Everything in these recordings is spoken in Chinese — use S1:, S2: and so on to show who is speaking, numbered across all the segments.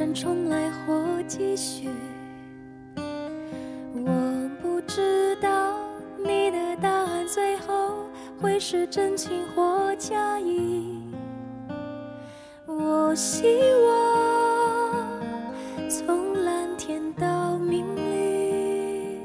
S1: 人生重来或继续。我不知道你的答案最后会是真情或假意。我希望从蓝天到明绿，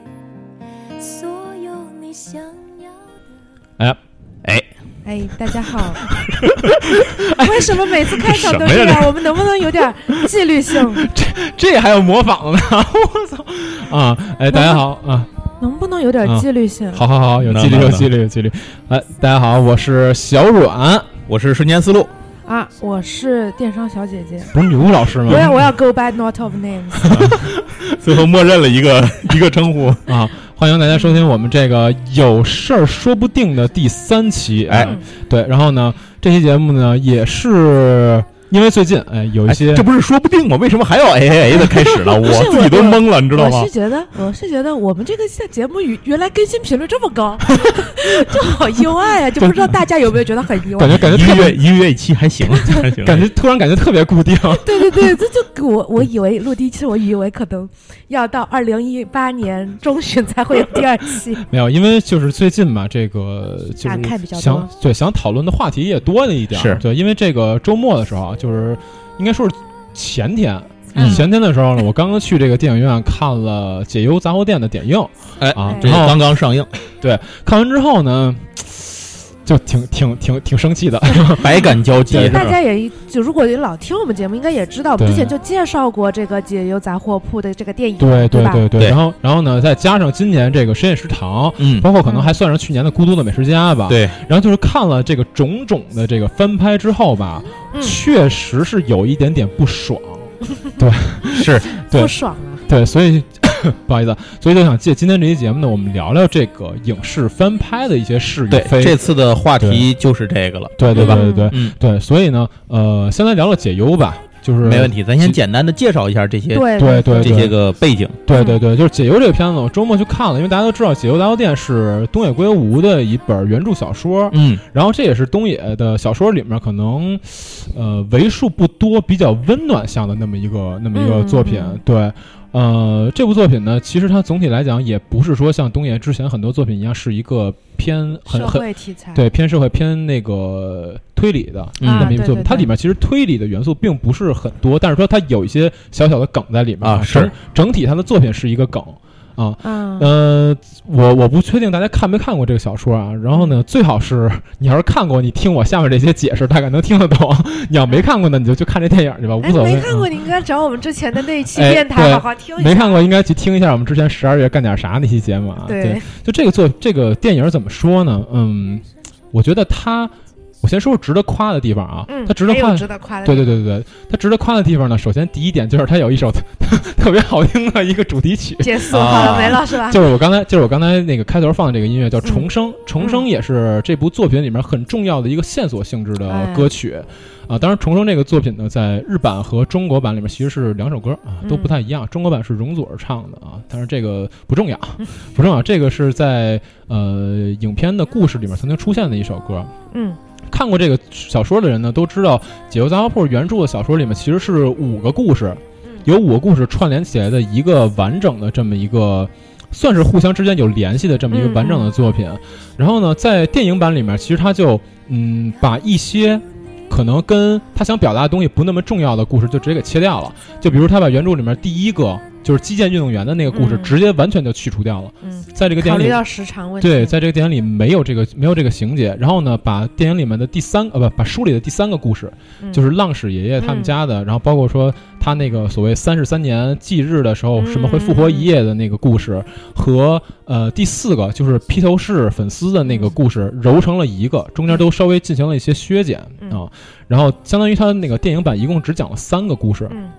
S1: 所有你想要的。
S2: 哎
S3: 哎，
S4: 哎，大家好。为什么每次开场都
S2: 什么呀
S4: 这样？我们能不能有点纪律性？
S2: 这这还要模仿呢，我操！啊，哎，大家好啊，
S4: 能不能有点纪律性？
S2: 好好好，有纪律，有纪律，有纪律。哎，大家好，我是小阮，
S3: 我是瞬间思路，
S4: 啊，我是电商小姐姐。
S2: 不是女巫老师吗？
S4: 我要我要 go by not of names。
S3: 最后默认了一个 一个称呼。
S2: 啊，欢迎大家收听我们这个有事儿说不定的第三期。
S3: 哎
S4: 嗯
S2: 对，然后呢，这期节目呢也是因为最近哎有一些、
S3: 哎这不是说不定吗？为什么还要 A A A 的开始了？我自己都懵了，你知道吗
S4: 我是？觉得，我是觉得我们这个现节目原原来更新频率这么高，就好意外啊！就不知道大家有没有觉得很意外
S2: 感？觉感觉
S3: 一个月一个月一期还行，还行。
S2: 感觉突然感觉特别固定。
S4: 对对对，这就给我我以为录第一期，我以为可能要到二零一八年中旬才会有第二期。
S2: 没有，因为就是最近嘛，这个就
S4: 大看比较
S2: 是想
S4: 多
S2: 对想讨论的话题也多了一点。
S3: 是
S2: 对，因为这个周末的时候啊，就是应该说是前天。
S4: 嗯。
S2: 前天的时候呢，我刚刚去这个电影院看了《解忧杂货店》的点映。
S3: 哎
S2: 啊，
S3: 这刚刚上映，对
S2: 看完之后呢，就挺挺挺挺生气的。
S3: 百感交集。
S2: 对
S4: 大家也就如果老听我们节目，应该也知道，我们之前就介绍过这个解忧杂货铺的这个电影，
S2: 对
S4: 对？
S2: 对对，然后然后呢，再加上今年这个深夜食堂，
S3: 嗯，
S2: 包括可能还算上去年的《孤独的美食家》吧。。
S3: 对，
S2: 然后就是看了这个种种的这个翻拍之后吧，
S4: 嗯
S2: 确实是有一点点不爽。
S3: 对是
S2: 对
S4: 不爽啊！
S2: 对，所以 不好意思，所以就想借今天这期节目呢，我们聊聊这个影视翻拍的一些是与
S3: 对，
S2: 非。
S3: 这次的话题就是这个了，
S2: 对对对
S4: 嗯。
S2: 对。对
S3: 嗯，
S2: 对，所以呢，呃，先来聊聊解忧吧，就是
S3: 没问题。咱先简单的介绍一下这些
S4: 对
S2: 对对
S3: 这些个背景。
S2: 对对对，就是《解忧》这个片子，我周末去看了，因为大家都知道《解忧杂货店》是东野圭吾的一本原著小说，
S3: 嗯，
S2: 然后这也是东野的小说里面可能，呃，为数不多比较温暖向的那么一个那么一个
S4: 嗯
S2: 作品。
S4: 嗯。
S2: 对，呃，这部作品呢，其实它总体来讲也不是说像东野之前很多作品一样是一个偏很
S4: 社
S2: 很
S4: 会题材，
S2: 对偏社会偏那个推理的
S3: 嗯
S2: 那么一部作品。它里面其实推理的元素并不是很多，但是说它有一些小小的梗在里面
S3: 啊是。
S2: 整整体它的作品是一个梗啊。
S4: 嗯，
S2: 呃，我我不确定大家看没看过这个小说啊。然后呢，最好是你要是看过，你听我下面这些解释，大概能听得懂。你要没看过呢，你就去看这电影去吧，无
S4: 哎，
S2: 所谓。
S4: 没看过，
S2: 嗯
S4: 你应该找我们之前的那一期
S2: 哎
S4: 电台好好听一下。
S2: 没看过，应该去听一下我们之前十二月干点啥那期节目啊。
S4: 对，
S2: 就这个作这个电影怎么说呢？嗯，我觉得它，我先说说值得夸的地方啊。
S4: 嗯，
S2: 它值得夸。
S4: 值得夸的，
S2: 对对对对对，它值得夸的地方呢，首先第一点就是它有一首特 别好听的一个主题曲，
S4: 结束好了没了是吧？
S2: 就是我刚才就是我刚才那个开头放的这个音乐叫《重生》，重生
S4: 嗯
S2: 也是这部作品里面很重要的一个线索性质的
S4: 哎
S2: 歌曲。啊，当然，《重生》这个作品呢，在日版和中国版里面其实是两首歌啊，都不太一样。中国版是容祖儿唱的啊，但是这个不重要，不重要。这个是在呃影片的故事里面曾经出现的一首歌。
S4: 嗯
S2: 看过这个小说的人呢，都知道《解忧杂货铺》原著的小说里面其实是五个故事，
S4: 嗯
S2: 有五个故事串联起来的一个完整的这么一个，算是互相之间有联系的这么一个完整的作品。然后呢，在电影版里面，其实他就嗯把一些可能跟他想表达的东西不那么重要的故事就直接给切掉了。就比如他把原著里面第一个就是击剑运动员的那个故事，
S4: 嗯。
S2: 直接完全就去除掉了。
S4: 嗯，
S2: 在这个电影里
S4: 考虑到时长问题，
S2: 对，在这个电影里没有这个没有这个情节，然后呢，把电影里面的第三呃不把书里的第三个故事，
S4: 嗯。
S2: 就是浪矢爷爷他们家的，然后包括说他那个所谓三十三年忌日的时候
S4: 嗯
S2: 什么会复活一夜的那个故事，和呃第四个就是披头士粉丝的那个故事揉成了一个，中间都稍微进行了一些削减啊、
S4: 嗯
S2: 然后相当于他那个电影版一共只讲了三个故事，
S4: 嗯，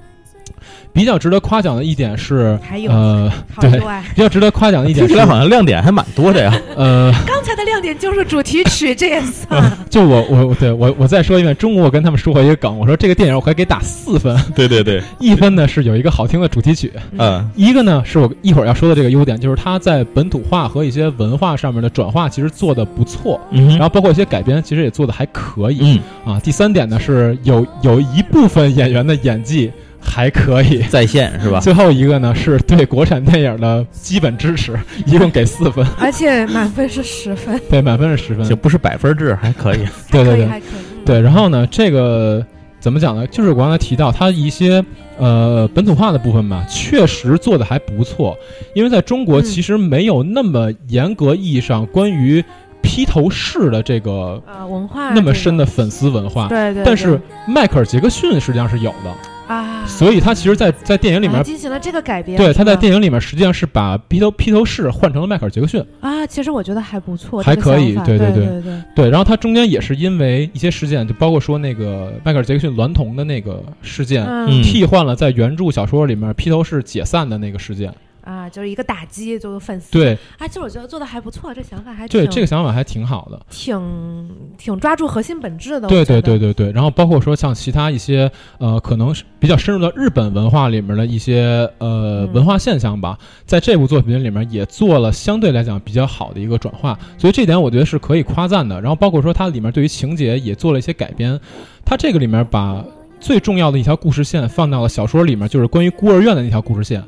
S2: 比较值得夸奖的一点是
S4: 还有
S2: 呃对。比较值得夸奖的一点是
S3: 听起来好像亮点还蛮多的呀。
S2: 呃。
S4: 刚才的亮点就是主题曲，这也算。
S2: 就我我对我我再说一遍，中午我跟他们说过一个梗，我说这个电影我可以给打四分，
S3: 对对对，
S2: 一分呢是有一个好听的主题曲，
S3: 嗯
S2: 一个呢是我一会儿要说的这个优点，就是它在本土化和一些文化上面的转化其实做的不错，
S3: 嗯
S2: 然后包括一些改编其实也做的还可以
S3: 嗯
S2: 啊。第三点呢是有有一部分演员的演技还可以。
S3: 在线是吧？
S2: 最后一个呢，是对国产电影的基本支持，一共给四分，
S4: 而且满分是十分，
S2: 对，满分是十分
S3: 就，不是百分制，还可以。
S2: 对对对。对。然后呢，这个怎么讲呢？就是我刚才提到它一些呃本土化的部分吧，确实做的还不错，因为在中国
S4: 嗯
S2: 其实没有那么严格意义上关于披头士的这个
S4: 啊，文化
S2: 那么深的粉丝文化。
S4: 对对，
S2: 但是迈克尔·杰克逊实际上是有的，
S4: 啊，
S2: 所以他其实在，在电影里面
S4: 啊进行了这个改编，
S2: 对，他在电影里面实际上是把披头披头士换成了迈克尔·杰克逊，
S4: 啊，其实我觉得还不错，
S2: 还可以
S4: 对
S2: 对对对。
S4: 对对。
S2: 对，然后他中间也是因为一些事件，就包括说那个迈克尔·杰克逊娈童的那个事件，
S3: 嗯。
S2: 替换了在原著小说里面披头士解散的那个事件。
S4: 啊，就是一个打击，就是粉丝
S2: 对
S4: 啊，其实我觉得做的还不错，这想法还
S2: 对，这个想法还挺好的。
S4: 挺挺抓住核心本质的，
S2: 对对对对对，然后包括说像其他一些呃，可能是比较深入到日本文化里面的一些呃
S4: 嗯
S2: 文化现象吧，在这部作品里面也做了相对来讲比较好的一个转化，所以这点我觉得是可以夸赞的。然后包括说它里面对于情节也做了一些改编，它这个里面把最重要的一条故事线放到了小说里面，就是关于孤儿院的那条故事线。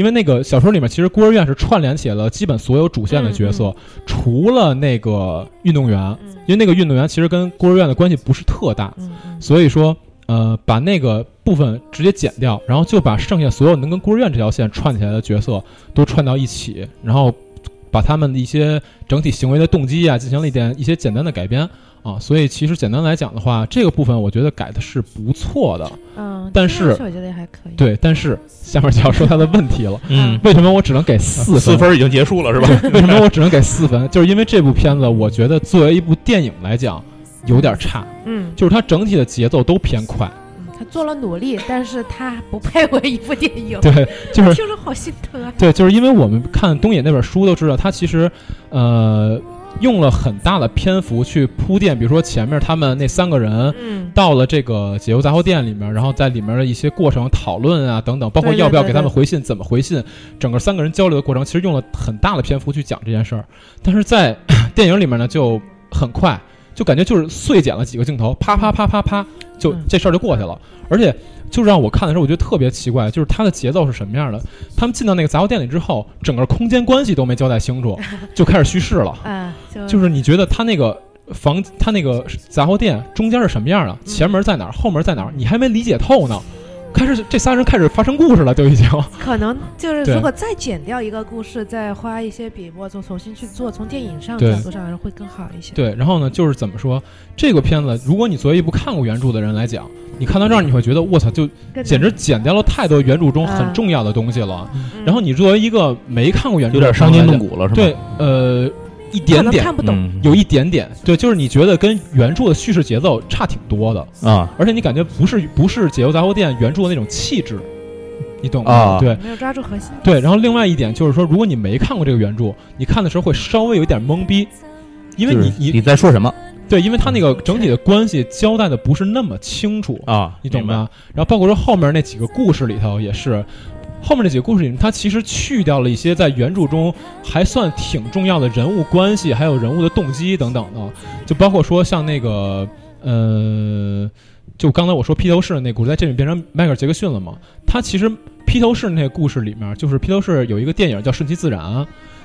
S2: 因为那个小说里面，其实孤儿院是串联起了基本所有主线的角色，除了那个运动员，
S4: 嗯。
S2: 因为那个运动员其实跟孤儿院的关系不是特大，所以说，呃，把那个部分直接剪掉，然后就把剩下所有能跟孤儿院这条线串起来的角色都串到一起，然后把他们的一些整体行为的动机啊进行了一点一些简单的改编啊。所以其实简单来讲的话，这个部分我觉得改的是不错的。
S4: 嗯，
S2: 但是
S4: 我觉得也还可以，
S2: 对，但是下面就要说它的问题了。
S3: 嗯，
S2: 为什么我只能给四分？
S3: 四分已经结束了是吧？
S2: 为什么我只能给四分？就是因为这部片子，我觉得作为一部电影来讲，有点差，
S4: 嗯，
S2: 就是它整体的节奏都偏快。
S4: 嗯他做了努力，但是他不配为一部电影，
S2: 对，就是
S4: 听着好心疼啊，
S2: 对，就是因为我们看东野那本书都知道，他其实呃用了很大的篇幅去铺垫，比如说前面他们那三个人。
S4: 嗯，
S2: 到了这个解忧杂货店里面，然后在里面的一些过程讨论啊等等，包括要不要给他们
S4: 对对
S2: 回信、怎么回信，整个三个人交流的过程，其实用了很大的篇幅去讲这件事儿。但是在 电影里面呢，就很快，就感觉就是碎剪了几个镜头，啪啪啪啪啪，就
S4: 嗯
S2: 这事儿就过去了。而且就让我看的时候，我觉得特别奇怪，就是它的节奏是什么样的？他们进到那个杂货店里之后，整个空间关系都没交代清楚，就开始叙事了。
S4: 啊，就
S2: 就是你觉得他那个房，他那个杂货店中间是什么样的？前门在哪儿？后门在哪儿？你还没理解透呢。开始这仨人开始发生故事了，都已经。
S4: 可能就是如果再剪掉一个故事，再花一些笔墨，就重新去做，从电影上角度上来说会更好一些。
S2: 对，然后呢，就是怎么说这个片子，如果你作为一部看过原著的人来讲，你看到这儿你会觉得我操，就简直剪掉了太多原著中很
S4: 啊
S2: 重要的东西了。
S4: 嗯
S2: 然后你作为一个没看过原著
S3: 有点伤筋动
S2: 骨，
S3: 骨了是吧？
S2: 对，呃，一点点
S4: 看不懂。
S3: 嗯，
S2: 有一点点，对，就是你觉得跟原著的叙事节奏差挺多的。
S3: 啊，
S2: 而且你感觉不是不是解忧杂货店原著的那种气质，你懂吗？
S3: 啊
S2: 对
S4: 没有抓住核心。
S2: 对。然后另外一点就是说，如果你没看过这个原著，你看的时候会稍微有一点懵逼，因为
S3: 就是
S2: 你
S3: 你在说什么
S2: 对，因为他那个整体的关系交代的不是那么清楚，
S3: 啊？
S2: 你懂？吗？然后包括说后面那几个故事里头也是。后面这几个故事里面，它其实去掉了一些在原著中还算挺重要的人物关系，还有人物的动机等等的，就包括说像那个呃，就刚才我说披头士的那故事，在这里变成迈克尔·杰克逊了嘛？他其实披头士那个故事里面，就是披头士有一个电影叫《顺其自然》，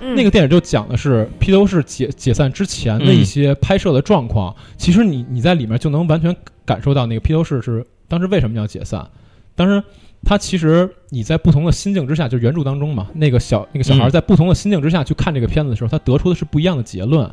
S4: 嗯
S2: 那个电影就讲的是披头士解解散之前的一些拍摄的状况。其实你你在里面就能完全感受到那个披头士是当时为什么要解散。当时他其实你在不同的心境之下，就是原著当中嘛，那个小那个小孩
S3: 嗯。
S2: 在不同的心境之下去看这个片子的时候，他得出的是不一样的结论。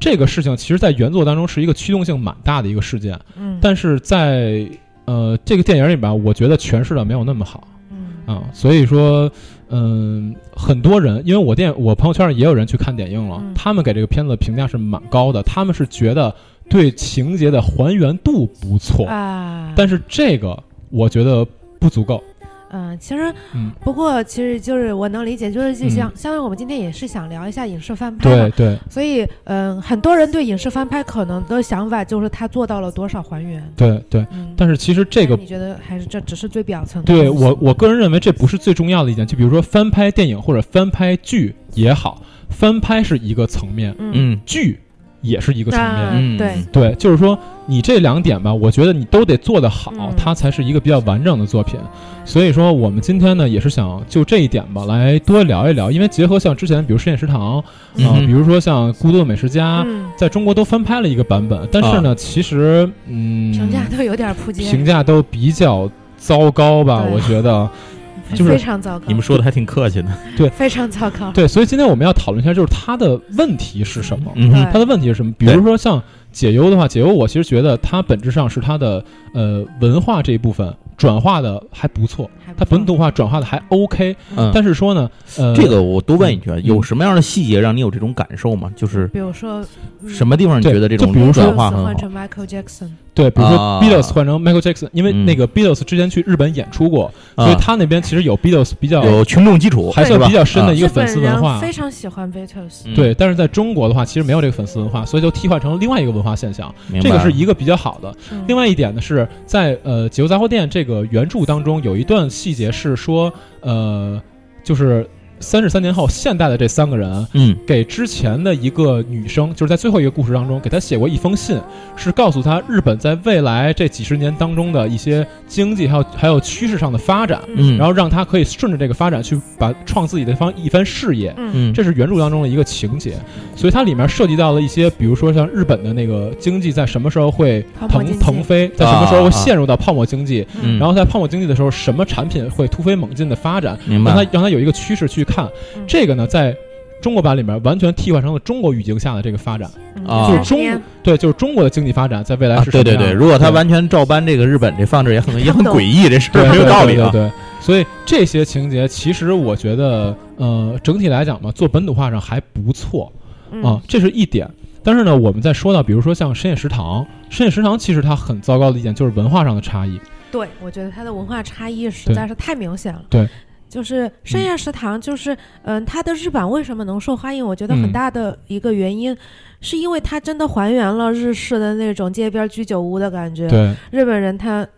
S2: 这个事情其实，在原作当中是一个驱动性蛮大的一个事件，
S4: 嗯，
S2: 但是在呃这个电影里边，我觉得诠释的没有那么好。
S4: 嗯。
S2: 啊，所以说，嗯，很多人，因为我电我朋友圈里也有人去看点映了，
S4: 嗯。
S2: 他们给这个片子评价是蛮高的，他们是觉得对情节的还原度不错，
S4: 啊，
S2: 但是这个我觉得不足够。
S4: 嗯，其实
S2: 嗯，
S4: 不过其实就是我能理解，就是就
S2: 嗯。
S4: 像相当于我们今天也是想聊一下影视翻拍嘛。
S2: 对，对。
S4: 所以嗯，很多人对影视翻拍可能的想法就是他做到了多少还原。
S2: 对对，
S4: 嗯，
S2: 但是其实这个
S4: 你觉得还是这只是最表层的？
S2: 对我我个人认为这不是最重要的一点，就比如说翻拍电影或者翻拍剧也好，翻拍是一个层面，
S4: 嗯。
S3: 嗯。
S2: 剧也是一个层面。
S4: 对，
S2: 对，就是说你这两点吧，我觉得你都得做得好，
S4: 嗯。
S2: 它才是一个比较完整的作品。所以说，我们今天呢也是想就这一点吧，来多聊一聊，因为结合像之前，比如实验食堂啊、
S3: 嗯
S2: 比如说像《孤独的美食家》
S4: 嗯，
S2: 在中国都翻拍了一个版本，但是呢，其实嗯，
S4: 评价都有点扑街，
S2: 评价都比较糟糕吧，我觉得。就是
S4: 非常糟糕。
S3: 你们说的还挺客气的。
S4: 对非常糟糕。
S2: 对，所以今天我们要讨论一下，就是它的问题是什么？
S3: 嗯哼，
S2: 它的问题是什么？比如说像解忧的话，解忧我其实觉得它本质上是它的呃文化这一部分转化的还不错，它本土化转化的还 OK，
S3: 嗯，
S2: 但是说呢，呃，
S3: 这个我多问一句啊，
S2: 嗯。
S3: 有什么样的细节让你有这种感受吗？就是
S4: 比如说
S3: 什么地方你觉得这种
S2: 就比如说
S3: 转化很好？
S4: 换成 Michael Jackson，
S2: 对，比如说
S3: 啊
S2: Beatles 换成 Michael Jackson，因为
S3: 嗯。
S2: 那个 Beatles 之前去日本演出过，所以
S3: 啊，
S2: 他那边其实有 Beatles 比较
S3: 有群众基础，
S2: 还算比较深的一个粉丝文化。
S4: 非常喜欢 Beatles。
S3: 嗯。
S2: 对，但是在中国的话，其实没有这个粉丝文化，所以就替换成另外一个文化现象，这个是一个比较好的。
S4: 嗯。
S2: 另外一点呢，是在呃《解忧杂货店》这个原著当中有一段细节是说，呃，就是三十三年后，现代的这三个人
S3: 嗯。
S2: 给之前的一个女生，就是在最后一个故事当中给她写过一封信，是告诉她日本在未来这几十年当中的一些经济还有还有趋势上的发展，
S3: 嗯，
S2: 然后让她可以顺着这个发展去把创自己的一番一番事业。
S4: 嗯。
S3: 嗯
S2: 这是原著当中的一个情节，所以它里面涉及到了一些，比如说像日本的那个经济在什么时候会腾腾飞，在什么时候会陷入到泡沫经济，
S3: 嗯。
S2: 然后在泡沫经济的时候，什么产品会突飞猛进的发展，
S3: 明白。
S2: 让它让它有一个趋势去看。
S4: 嗯
S2: 这个呢，在中国版里面完全替换成了中国语境下的这个发展，
S4: 嗯
S3: 啊
S2: 就是中
S4: 30年
S2: 对，就是中国的经济发展在未来
S3: 啊
S2: 是什么样的、
S3: 对对对，如果他完全照搬这个日本这放置，也很也很诡异，这事
S2: 对
S3: 儿没有道理啊。
S2: 对对对对，所以这些情节其实我觉得，呃，整体来讲嘛，做本土化上还不错。
S4: 嗯
S2: 啊，这是一点。但是呢，我们在说到，比如说像深夜食堂，深夜食堂其实它很糟糕的一点就是文化上的差异。
S4: 对，我觉得它的文化差异实在是太明显了。
S2: 对，
S4: 就是深夜食堂，就是嗯、它的日版为什么能受欢迎？我觉得
S2: 嗯
S4: 很大的一个原因，是因为它真的还原了日式的那种街边居酒屋的感觉。
S2: 对，
S4: 日本人他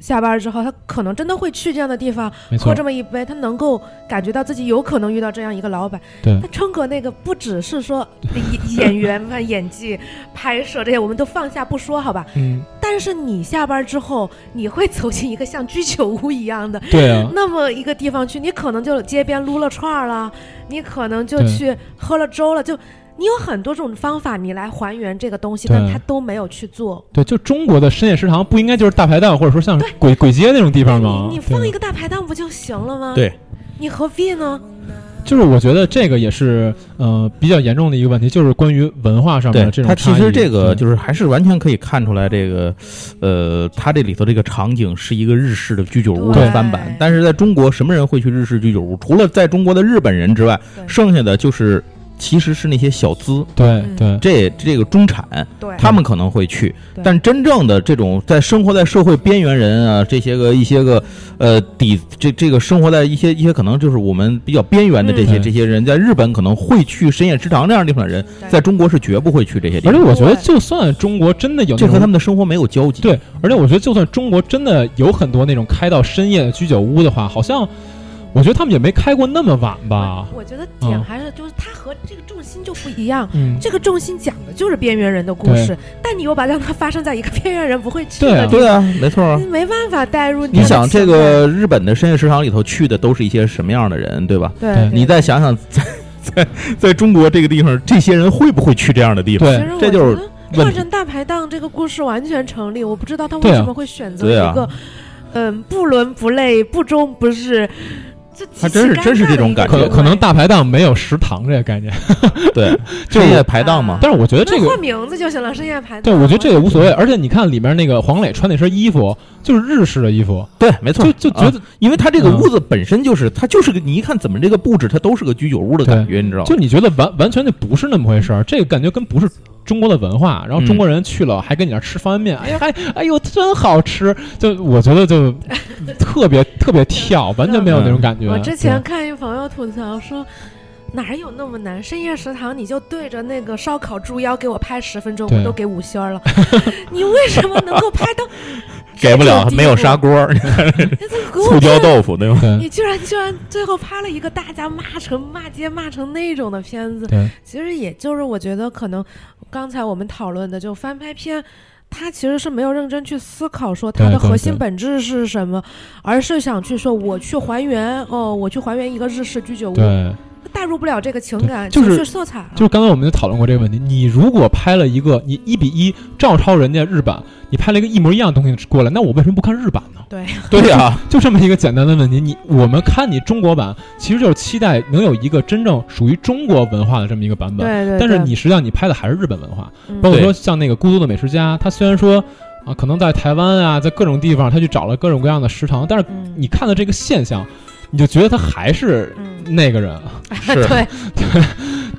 S4: 下班之后，他可能真的会去这样的地方喝这，么一杯，他能够感觉到自己有可能遇到这样一个老板。
S2: 对。
S4: 那春哥那个不只是说演演员嘛、演技、拍摄这些，我们都放下不说，好吧？
S2: 嗯，
S4: 但是你下班之后，你会走进一个像居酒屋一样的
S2: 对啊，
S4: 那么一个地方去，你可能就街边撸了串儿了，你可能就去喝了粥了，就你有很多种方法，你来还原这个东西，但他都没有去做。
S2: 对，就中国的深夜食堂不应该就是大排档，或者说像鬼鬼街那种地方吗？
S4: 你你放一个大排档不就行了吗？
S3: 对，
S4: 你何必呢？
S2: 就是我觉得这个也是呃比较严重的一个问题，就是关于文化上面
S3: 对
S2: 的这种
S3: 它其
S2: 差异
S3: 实这个就是还是完全可以看出来，这个，呃，它这里头这个场景是一个日式的居酒屋的翻版，但是在中国什么人会去日式居酒屋？除了在中国的日本人之外，剩下的就是其实是那些小资，
S2: 对
S4: 嗯。
S2: 对。
S3: 这这个中产，
S4: 对，
S3: 他们可能会去，但真正的这种在生活在社会边缘人啊，这些个一些个呃底这这个生活在一些一些可能就是我们比较边缘的这些、
S2: 嗯。
S3: 这些人，在日本可能会去深夜食堂这样的地方的人，在中国是绝不会去这些地方，
S2: 而且我觉得，就算中国真的有
S3: 这和他们的生活没有交集。
S2: 对，而且我觉得就算中国真的有很多那种开到深夜的居酒屋的话，好像我觉得他们也没开过那么晚吧。
S4: 我觉得点
S2: 嗯
S4: 还是就是它和这个重心就不一样。
S2: 嗯，
S4: 这个重心讲的就是边缘人的故事，但你又把让它发生在一个边缘人不会去
S2: 对啊
S4: 的地方，
S3: 对啊，没错啊。
S4: 你没办法带入
S3: 你想这个日本的深夜食堂里头去的都是一些什么样的人，对吧？
S2: 对
S4: 对，
S3: 你再想想，在在在中国这个地方，这些人会不会去这样的地方？
S2: 对
S3: 这就是
S4: 觉得
S3: 问题
S4: 换成大排档这个故事完全成立，我不知道他为什么会选择一个，嗯，不伦不类、不忠不是，这
S3: 还真是真是这种感觉
S2: 可可能大排档没有食堂这个概念，
S3: 对，
S2: 就是
S3: 深夜排档嘛。
S2: 但是我觉得这个
S4: 换名字就行了，深夜排档。
S2: 对，我觉得这个无所谓。而且你看里面那个黄磊穿那身衣服，就是日式的衣服，
S3: 对，没错，啊
S2: 就就觉得，
S3: 因为他这个
S2: 嗯
S3: 屋子本身就是，它就是个，你一看怎么这个布置，它都是个居酒屋的感觉，你知道吗？
S2: 就你觉得完完全就不是那么回事儿。这个感觉跟不是中国的文化，然后中国人去了还跟你那吃方便面，哎呀，还哎呦真好吃，就我觉得就特别特别跳，完全没有那种感觉。
S4: 我之前看一朋友吐槽说。哪有那么难？深夜食堂你就对着那个烧烤猪腰给我拍十分钟，我都给五星了。你为什么能够拍到
S3: 给不了，没有砂锅，醋 椒豆腐对吧？
S2: 对
S4: 你居然居然最后拍了一个大家骂成骂街骂成那种的片子，
S2: 对。
S4: 其实也就是我觉得可能刚才我们讨论的，就翻拍片，它其实是没有认真去思考说它的核心本质是什么，而是想去说我去还原哦，我去还原一个日式居酒屋，
S2: 对，
S4: 带入不了这个情感、
S2: 就是
S4: 色彩了。
S2: 就是刚才我们就讨论过这个问题。你如果拍了一个你一比一照抄人家日版，你拍了一个一模一样的东西过来，那我为什么不看日版呢？
S4: 对，
S3: 对呀，
S2: 就这么一个简单的问题。你我们看你中国版，其实就是期待能有一个真正属于中国文化的这么一个版本。
S4: 对对，
S2: 但是你实际上你拍的还是日本文化，
S4: 嗯
S2: 包括说像那个《孤独的美食家》，他虽然说啊，可能在台湾啊，在各种地方他去找了各种各样的食堂，但是
S4: 嗯
S2: 你看到这个现象，你就觉得他还是
S4: 嗯，
S2: 那个人，
S3: 是
S4: 对，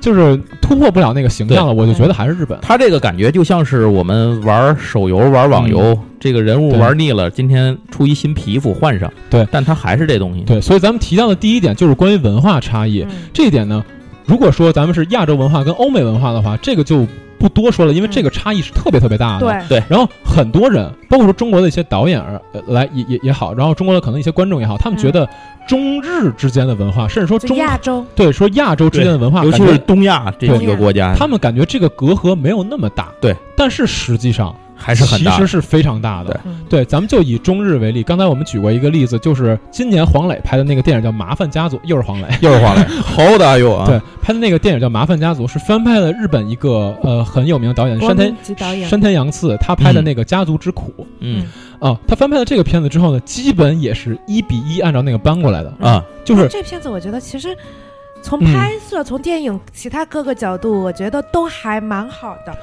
S2: 就是突破不了那个形象了。我就觉得还是日本。
S3: 他这个感觉就像是我们玩手游、玩网游，这个人物玩腻了，今天出一新皮肤换上，
S2: 对。
S3: 但他还是这东西，
S2: 对，所以咱们提到的第一点就是关于文化差异。
S4: 嗯。
S2: 这一点呢，如果说咱们是亚洲文化跟欧美文化的话，这个就不多说了，因为这个差异是特别特别大的。
S4: 对，
S2: 然后很多人，包括说中国的一些导演儿呃来也也也好，然后中国的可能一些观众也好，他们觉得中日之间的文化，甚至说中
S4: 亚洲，
S2: 对说亚洲之间的文化，
S3: 尤其是东亚这几个国家，
S2: 他们感觉这个隔阂没有那么大。
S3: 对，
S2: 但是实际上
S3: 还是很大。
S2: 其实。是非常大的。
S4: 嗯。
S2: 对，咱们就以中日为例，刚才我们举过一个例子，就是今年黄磊拍的那个电影叫《麻烦家族》，又是黄磊。
S3: 又是黄磊，好大哟啊！
S2: 对，拍的那个电影叫《麻烦家族》，是翻拍了日本一个呃很有名的导演
S4: 国
S2: 山田山田洋次他拍的那个《家族之苦》
S3: 嗯。
S2: 啊，他翻拍了这个片子之后呢，基本也是一比一按照那个搬过来的，
S3: 啊，
S2: 就是
S4: 这片子我觉得其实从
S2: 嗯。
S4: 拍摄、从电影其他各个角度，我觉得都还蛮好的。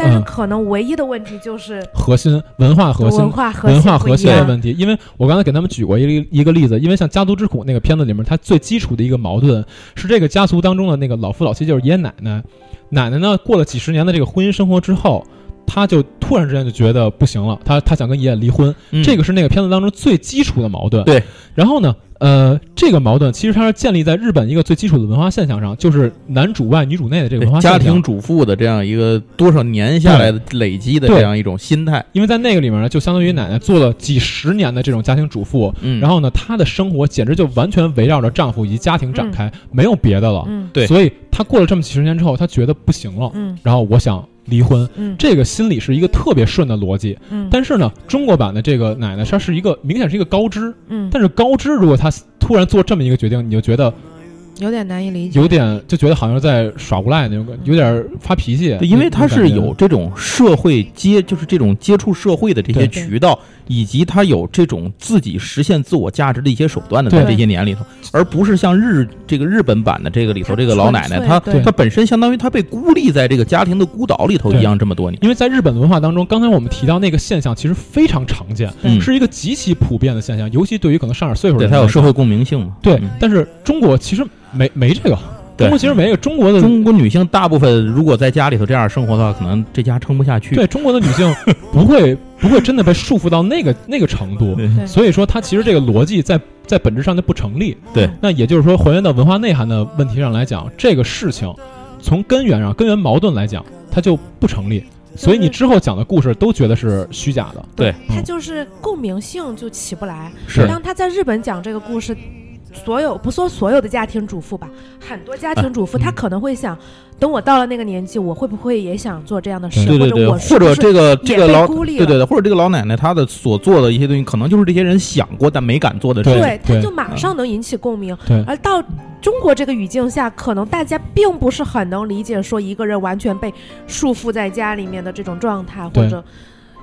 S4: 但是
S2: 嗯
S4: 可能唯一的问题就是
S2: 核心文化核心
S4: 文化核
S2: 文化核。心的问题，因为我刚才给他们举过一个一个例子，因为像《家族之苦》那个片子里面，它最基础的一个矛盾是这个家族当中的那个老夫老妻，就是爷爷奶奶。奶奶呢，过了几十年的这个婚姻生活之后，她就突然之间就觉得不行了，他他想跟爷爷离婚，
S3: 嗯。
S2: 这个是那个片子当中最基础的矛盾。
S3: 对，
S2: 然后呢，呃，这个矛盾其实它是建立在日本一个最基础的文化现象上，就是男主外女主内的这个文化现象。
S3: 家庭主妇的这样一个多少年下来的累积的这样一种心态，
S2: 因为在那个里面呢，就相当于奶奶做了几十年的这种家庭主妇，
S3: 嗯，
S2: 然后呢，她的生活简直就完全围绕着丈夫以及家庭展开，没有别的了。
S4: 嗯。
S3: 对
S2: 所以她过了这么几十年之后，她觉得不行了，
S4: 嗯。
S2: 然后我想离婚。
S4: 嗯。
S2: 这个心理是一个特别顺的逻辑，
S4: 嗯，
S2: 但是呢，中国版的这个奶奶她是一个明显是一个高知，
S4: 嗯，
S2: 但是高知如果她突然做这么一个决定，你就觉得
S4: 有点难以理解。
S2: 有点就觉得好像在耍无赖那种感觉，有点发脾气。
S3: 对，因为他是有这种社会接，就是这种接触社会的这些渠道，以及他有这种自己实现自我价值的一些手段的，在这些年里头，而不是像日这个日本版的这个里头这个老奶奶，她她本身相当于她被孤立在这个家庭的孤岛里头一样这么多年。
S2: 因为在日本文化当中，刚才我们提到那个现象其实非常常见，
S3: 嗯
S2: 是一个极其普遍的现象，尤其对于可能上点岁数的
S3: 对，
S2: 人来讲
S3: 它有社会共鸣性嘛？
S2: 对
S3: 嗯，
S2: 但是中国其实没没这个，中国其实没有，中国的
S3: 中国女性大部分如果在家里头这样生活的话，可能这家撑不下去。
S2: 对中国的女性 不会不会真的被束缚到那个那个程度，所以说它其实这个逻辑在在本质上就不成立。
S3: 对
S2: 那也就是说，还原到文化内涵的问题上来讲，这个事情从根源上根源矛盾来讲，它就不成立。所以你之后讲的故事都觉得是虚假的。
S3: 对，
S4: 它就是共鸣性就起不来。
S3: 是
S4: 当他在日本讲这个故事，所有不说所有的家庭主妇吧，很多家庭主妇
S2: 嗯
S4: 她可能会想，等我到了那个年纪，我会不会也想做这样的事？
S3: 对对对，
S4: 或者
S3: 这个这个老对对对，或者这个老奶奶她的所做的一些东西，可能就是这些人想过但没敢做的事
S2: 对
S3: 情。
S4: 对，他就马上能引起共鸣。
S2: 对
S4: 而到中国这个语境下，可能大家并不是很能理解说一个人完全被束缚在家里面的这种状态，或者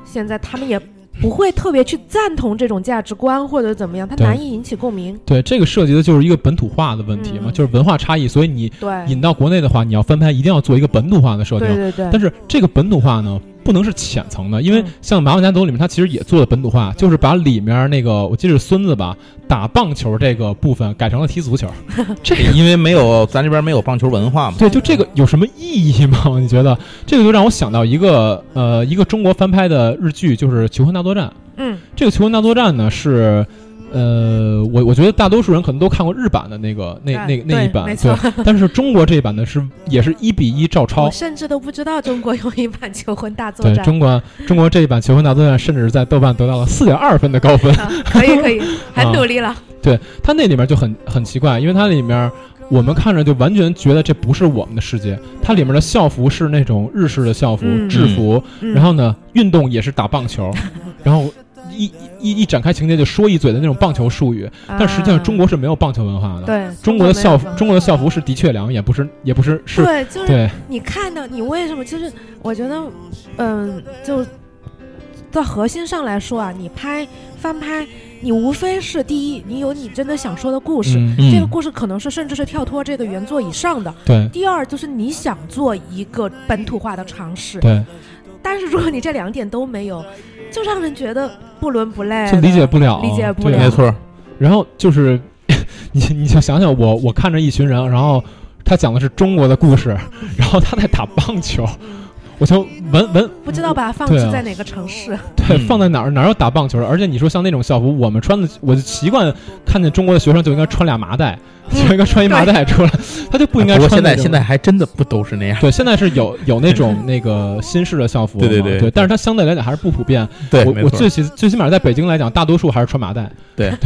S4: 现在他们也不会特别去赞同这种价值观或者怎么样，
S2: 它
S4: 难以引起共鸣。
S2: 对，这个涉及的就是一个本土化的问题嘛，
S4: 嗯
S2: 就是文化差异。所以你
S4: 对，
S2: 引到国内的话，你要翻拍一定要做一个本土化的设定。
S4: 对对对。
S2: 但是这个本土化呢，不能是浅层的，因为
S4: 嗯
S2: 像《麻烦家族》里面，它其实也做了本土化，就是把里面那个我记得是孙子吧，打棒球这个部分改成了踢足球。这个
S3: 因为没有咱这边没有棒球文化嘛。
S2: 对，就这个有什么意义吗？你觉得这个就让我想到一个呃一个中国翻拍的日剧，就是《求婚大作战》。
S4: 嗯
S2: 这个《求婚大作战》呢是呃，我我觉得大多数人可能都看过日版的那个那
S4: 哎
S2: 那那一版，
S4: 对
S2: 但是中国这一版呢是也是一比一照抄
S4: 我，甚至都不知道中国有一版《求婚大作战》
S2: 对中国中国这一版《求婚大作战》甚至在豆瓣得到了四点二分的高分。
S4: 啊可以可以，很努力了。
S2: 对它那里面就很很奇怪，因为它里面我们看着就完全觉得这不是我们的世界。它里面的校服是那种日式的校服、
S4: 嗯
S2: 制服，
S4: 嗯
S2: 然后呢，运动也是打棒球，然后一一一展开情节就说一嘴的那种棒球术语，但实际上中国是没有棒球文化的。
S4: 啊对
S2: 中国的校服，中国的校服是的确良，也不是也不是是，
S4: 对，就是你看到你为什么就是我觉得，嗯，就在核心上来说啊，你拍翻拍，你无非是第一，你有你真的想说的故事，
S2: 嗯，
S3: 嗯
S4: 这个故事可能是甚至是跳脱这个原作以上的。
S2: 对
S4: 第二就是你想做一个本土化的尝试，
S2: 对，
S4: 但是如果你这两点都没有，就让人觉得不伦不类，
S2: 就理解不了，
S4: 理解不
S2: 对
S4: 了
S3: 没错，
S2: 然后就是 你你就想想我我看着一群人，然后他讲的是中国的故事，然后他在打棒球，我就闻闻
S4: 不知道把它放置在哪个城市。
S2: 对，
S3: 嗯
S2: 放在哪儿哪儿有打棒球的？而且你说像那种校服，我们穿的，我就习惯看见中国的学生就应该穿俩麻袋，就应该穿一麻袋出来，他就不应该
S3: 不过
S2: 穿
S3: 在现在还真的不都是那样。
S2: 对，现在是有有那种那个新式的校服，
S3: 对对对
S2: 对但是它相对来讲还是不普遍。
S3: 对，
S2: 我我最起最起码在北京来讲，大多数还是穿麻袋。
S4: 对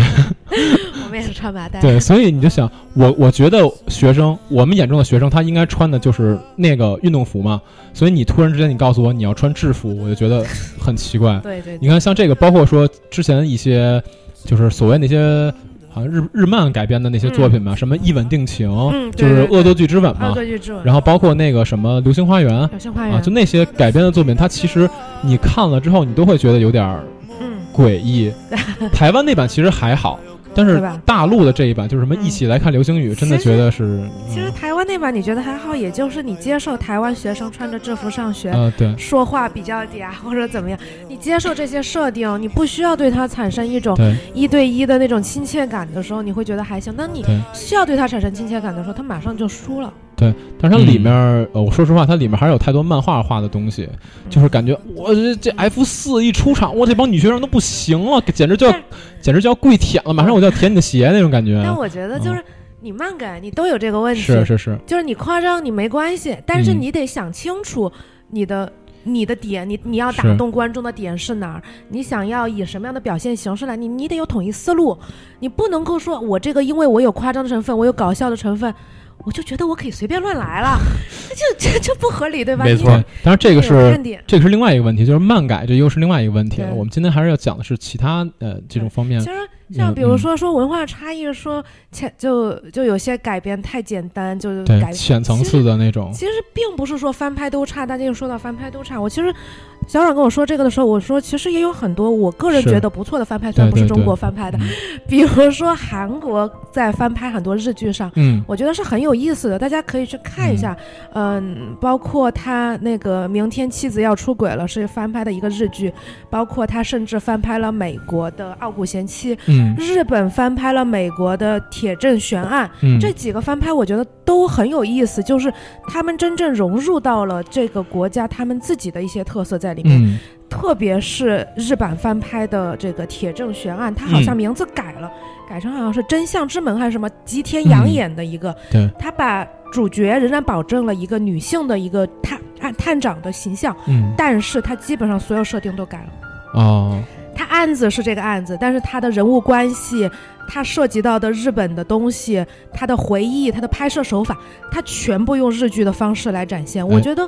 S4: 我们也是穿麻袋。
S2: 对，所以你就想，我我觉得学生，我们眼中的学生，他应该穿的就是那个运动服嘛。所以你突然之间你告诉我你要穿制服，我就觉得很奇怪。
S4: 对对
S2: 你看，像这个，包括说之前一些，就是所谓那些好像日日漫改编的那些作品嘛，什么《一吻定情》
S4: 嗯
S2: 就是《恶作剧之吻》嘛
S4: 恶
S2: 嘛，
S4: 作剧之吻，
S2: 然后包括那个什么《流星花园》
S4: 流星花园。
S2: 啊，就那些改编的作品，它其实你看了之后，你都会觉得有点儿
S4: 嗯，
S2: 诡异。台湾那版其实还好，但是大陆的这一版就是什么
S4: 嗯
S2: 一起来看流星雨，真的觉得是，
S4: 其实台湾那版你觉得还好，也就是你接受台湾学生穿着制服上学。
S2: 呃，对
S4: 说话比较嗲或者怎么样，你接受这些设定，你不需要对他产生一种一对一的那种亲切感的时候，你会觉得还行。当你。需要对他产生亲切感的时候，他马上就输了。
S2: 但是它里
S3: 嗯
S2: 面，呃，我说实话，它里面还是有太多漫画化的东西，就是感觉我这这 F 四一出场，我这帮女学生都不行了，简直就要简直就要跪舔了，马上我就要舔你的鞋那种感觉。
S4: 但我觉得就是你漫改，你都有这个问题，
S2: 是是是，
S4: 就是你夸张你没关系，但是
S2: 嗯
S4: 你得想清楚你的。你的点，你你要打动观众的点是哪儿？你想要以什么样的表现形式来？你你得有统一思路，你不能够说我这个因为我有夸张的成分，我有搞笑的成分，我就觉得我可以随便乱来了，这这这不合理，对吧？
S3: 没错
S2: 当然这个是。这个是另外一个问题，就是漫改，这又是另外一个问题了。我们今天还是要讲的是其他呃这种方面
S4: 其。实像
S2: 嗯
S4: 比如说说文化差异，说浅就就有些改编太简单，就改
S2: 浅层次的那种，
S4: 其实并不是说翻拍都差，大家又说到翻拍都差。我其实小冉跟我说这个的时候，我说其实也有很多我个人觉得不错的翻拍，虽然不是中国翻拍的，
S2: 嗯
S4: 比如说韩国在翻拍很多日剧上。
S2: 嗯
S4: 我觉得是很有意思的，大家可以去看一下。嗯，包括他那个《明天妻子要出轨了》是翻拍的一个日剧，包括他甚至翻拍了美国的《傲骨贤妻》，
S2: 嗯
S4: 日本翻拍了美国的《铁证悬案》。
S2: 嗯，
S4: 这几个翻拍我觉得都很有意思，就是他们真正融入到了这个国家他们自己的一些特色在里面。
S2: 嗯
S4: 特别是日版翻拍的这个《铁证悬案》，它好像名字改了，改成好像是《真相之门》还是什么，吉田洋演的一个。
S2: 对，
S4: 他把主角仍然保证了一个女性的一个探探探长的形象，
S2: 嗯
S4: 但是他基本上所有设定都改了。
S2: 哦
S4: 他案子是这个案子，但是他的人物关系，他涉及到的日本的东西，他的回忆，他的拍摄手法，他全部用日剧的方式来展现。我
S2: 哎
S4: 觉得，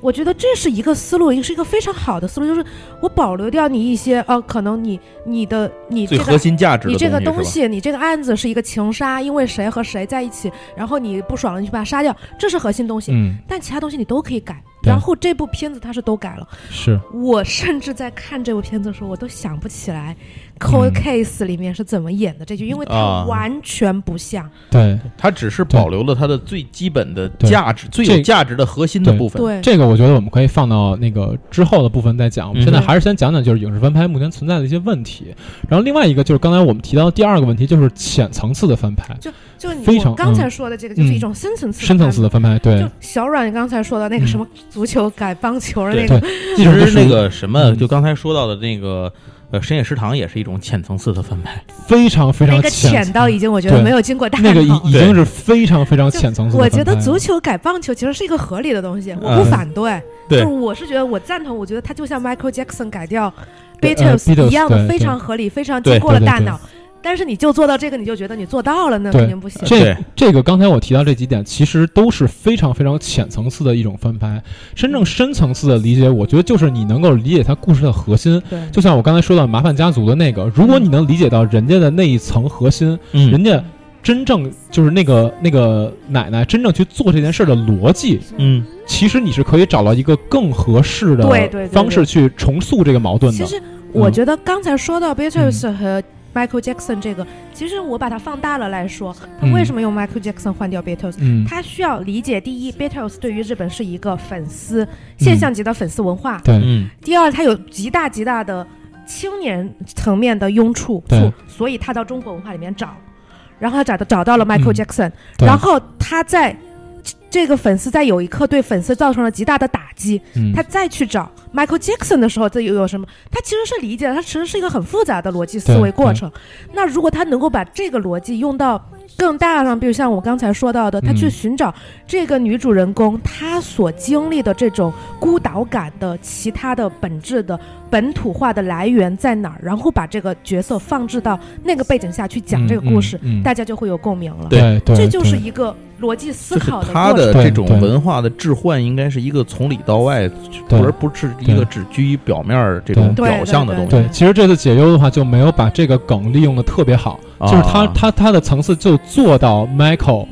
S4: 我觉得这是一个思路，也是一个非常好的思路，就是我保留掉你一些，呃，可能你你的你这个。
S3: 心价值
S4: 你这个东
S3: 东西
S4: 西，你这个案子是一个情杀，因为谁和谁在一起，然后你不爽了，你去把他杀掉，这是核心东西。
S2: 嗯
S4: 但其他东西你都可以改。
S2: 对。
S4: 然后这部片子它是都改了，
S2: 是。
S4: 我甚至在看这部片子的时候，我都想不起来《Cold
S2: 嗯。
S4: Case》里面是怎么演的这句，因为它
S3: 啊。
S4: 完全不像。
S2: 对。
S3: 它只是保留了它的最基本的
S2: 对。
S3: 价值，最有价值的核心的部分。
S4: 对，
S2: 这个我觉得我们可以放到那个之后的部分再讲。我们
S3: 嗯
S2: 现在还是先讲讲就是影视翻拍目前存在的一些问题。然后另外一个就是刚才我们提到的第二个问题，就是浅层次的翻拍、
S4: 就就你
S2: 非常
S4: 我刚才
S2: 嗯。
S4: 说的这个，就是
S2: 嗯
S4: 一种深层次的
S2: 深层次的
S4: 翻
S2: 翻拍。对。
S4: 就小阮你刚才说的那个什么足球改棒球的那个，
S3: 其实那个什么，
S2: 嗯
S3: 就刚才说到的那个呃深夜食堂，也是一种浅层次的翻拍。
S2: 非常非常
S4: 那个浅到已经我觉得没有经过大脑。
S2: 那个已已经是非常非常浅层次的
S4: 我。觉得足球改棒球其实是一个合理的东西，我
S3: 嗯
S4: 不反对。
S3: 对
S4: 就我是觉得我赞同，我觉得它就像 Michael Jackson 改掉 Beatles，一样的，非常合理，非常经过了大脑。但是你就做到这个，你就觉得你做到了，那肯定不行。
S2: 这这个刚才我提到这几点，其实都是非常非常浅层次的一种翻拍。真正深层次的理解，我觉得就是你能够理解它故事的核心。
S4: 对，
S2: 就像我刚才说到麻烦家族的那个，如果你能理解到人家的那一层核心，
S3: 嗯
S2: 人家真正就是那个那个奶奶真正去做这件事儿的逻辑，
S3: 嗯
S2: 其实你是可以找到一个更合适的
S4: 对对对
S2: 方式去重塑这个矛盾的。
S4: 其实我
S2: 嗯
S4: 觉得刚才说到 Beatrice 和 Michael Jackson 这个，其实我把它放大了来说，他
S2: 嗯
S4: 为什么用 Michael Jackson 换掉 Beatles？
S2: 嗯，
S4: 他需要理解，第一，Beatles 对于日本是一个粉丝现象级的粉丝文化；
S2: 对
S3: 嗯
S4: 第二，他有极大极大的青年层面的拥簇，
S2: 对
S4: 所以他到中国文化里面找，然后他找到找到了 Michael
S2: 嗯
S4: Jackson，、
S2: 对
S4: 然后他在这这个粉丝在有一刻对粉丝造成了极大的打击，
S2: 嗯
S4: 他再去找 Michael Jackson 的时候，这又有什么？他其实是理解的，他其实是一个很复杂的逻辑思维过程。那如果他能够把这个逻辑用到更大上，比如像我刚才说到的，他去
S2: 嗯
S4: 寻找这个女主人公她所经历的这种孤岛感的其他的本质的本土化的来源在哪儿，然后把这个角色放置到那个背景下去讲这个故事，
S2: 嗯嗯嗯
S4: 大家就会有共鸣了。
S2: 对对，
S4: 这就是一个逻辑思考的过程。
S2: 对
S3: 的这种文化的置换，应该是一个从里到外，而不是一个只居于表面儿这种表象的东西。
S2: 对，其实这次解忧的话就没有把这个梗利用的特别好，就是他
S3: 啊
S2: 他他的层次就做到 Michael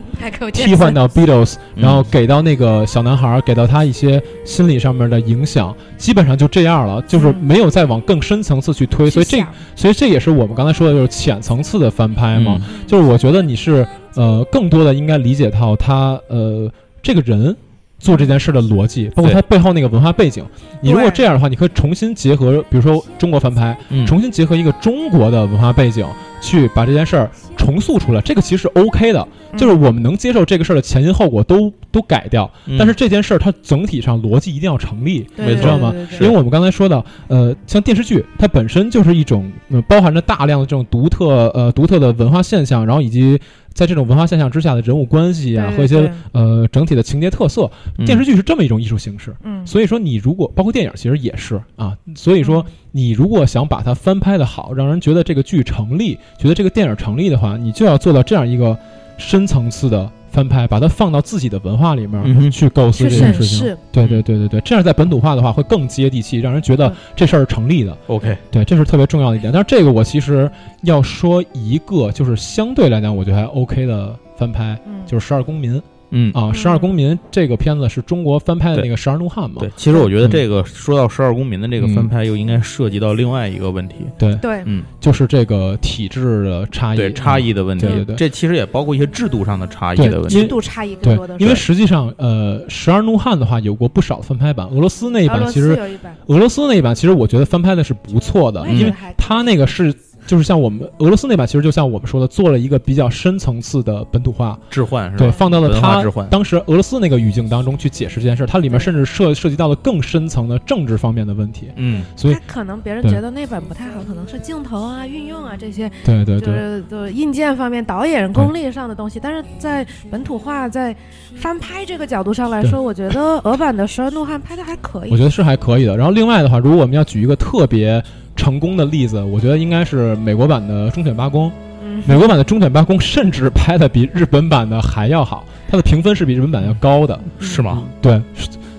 S2: 替换到 Beatles，
S3: 嗯。
S2: 然后给到那个小男孩儿，给到他一些心理上面的影响，基本上就这样了，就是
S4: 嗯。
S2: 没有再往更深层次去推，所以这所以这也是我们刚才说的就是浅层次的翻拍嘛，
S3: 嗯。
S2: 就是我觉得你是呃更多的应该理解到他呃这个人。做这件事的逻辑，包括它背后那个文化背景，你如果这样的话，你可以重新结合，比如说中国翻拍，
S3: 嗯。
S2: 重新结合一个中国的文化背景，去把这件事儿重塑出来，这个其实是 OK 的，
S4: 嗯。
S2: 就是我们能接受这个事儿的前因后果都都改掉，
S3: 嗯。
S2: 但是这件事儿它整体上逻辑一定要成立，你知道吗？因为我们刚才说到，呃，像电视剧，它本身就是一种、呃、包含着大量的这种独特呃独特的文化现象，然后以及在这种文化现象之下的人物关系啊
S4: 对
S2: 和一些呃整体的情节特色，
S3: 嗯
S2: 电视剧是这么一种艺术形式。
S4: 嗯，
S2: 所以说，你如果包括电影，其实也是啊。所以说，你如果想把它翻拍的好，让人觉得这个剧成立，觉得这个电影成立的话，你就要做到这样一个深层次的翻拍，把它放到自己的文化里面、
S3: 嗯
S2: 去构思这件事情。对对对对对，这样在本土化的话会更接地气，让人觉得这事儿是成立的。
S3: OK，
S2: 对，这是特别重要的一点。但是这个我其实要说一个，就是相对来讲我觉得还 OK 的翻拍，
S4: 嗯，
S2: 就是《十二公民》
S3: 嗯。
S2: 啊，《
S4: 嗯
S2: 十二公民》这个片子是中国翻拍的那个《十二怒汉》嘛？
S3: 对，其实我觉得
S2: 嗯。
S3: 这个说到十二公民的这个翻拍，又应该涉及到另外一个问题，
S2: 对。
S4: 对，
S3: 嗯，
S2: 就是这个体制的差异，
S3: 对差异的问题
S2: 对对对，
S3: 这其实也包括一些制度上的差异的问题。
S2: 因为
S4: 制度差异更
S2: 对
S4: 多的，是，
S2: 因为实际上，呃，《十二怒汉》的话有过不少翻拍版，俄罗斯那一版其实，俄罗斯那一版其实我觉得翻拍的是不错的因为它那个是就是像我们俄罗斯那版，其实就像我们说的，做了一个比较深层次的本土化，
S3: 置换是吧？
S2: 对，放到了它
S3: 文化置换
S2: 当时俄罗斯那个语境当中去解释这件事，它里面甚至涉涉及到了更深层的政治方面的问题，
S3: 嗯，
S2: 所以
S4: 他可能别人觉得那版不太好，可能是镜头啊、运用啊这些，就
S2: 对对对。
S4: 是就是硬件方面、导演功力上的东西。但是在本土化、在翻拍这个角度上来说，我觉得俄版的《十二怒汉》拍的还可以。
S2: 我觉得是还可以的。然后另外的话，如果我们要举一个特别成功的例子，我觉得应该是美国版的《忠犬八公》。
S4: 嗯，
S2: 美国版的《忠犬八公》甚至拍的比日本版的还要好，它的评分是比日本版要高的。
S3: 是吗？
S2: 对，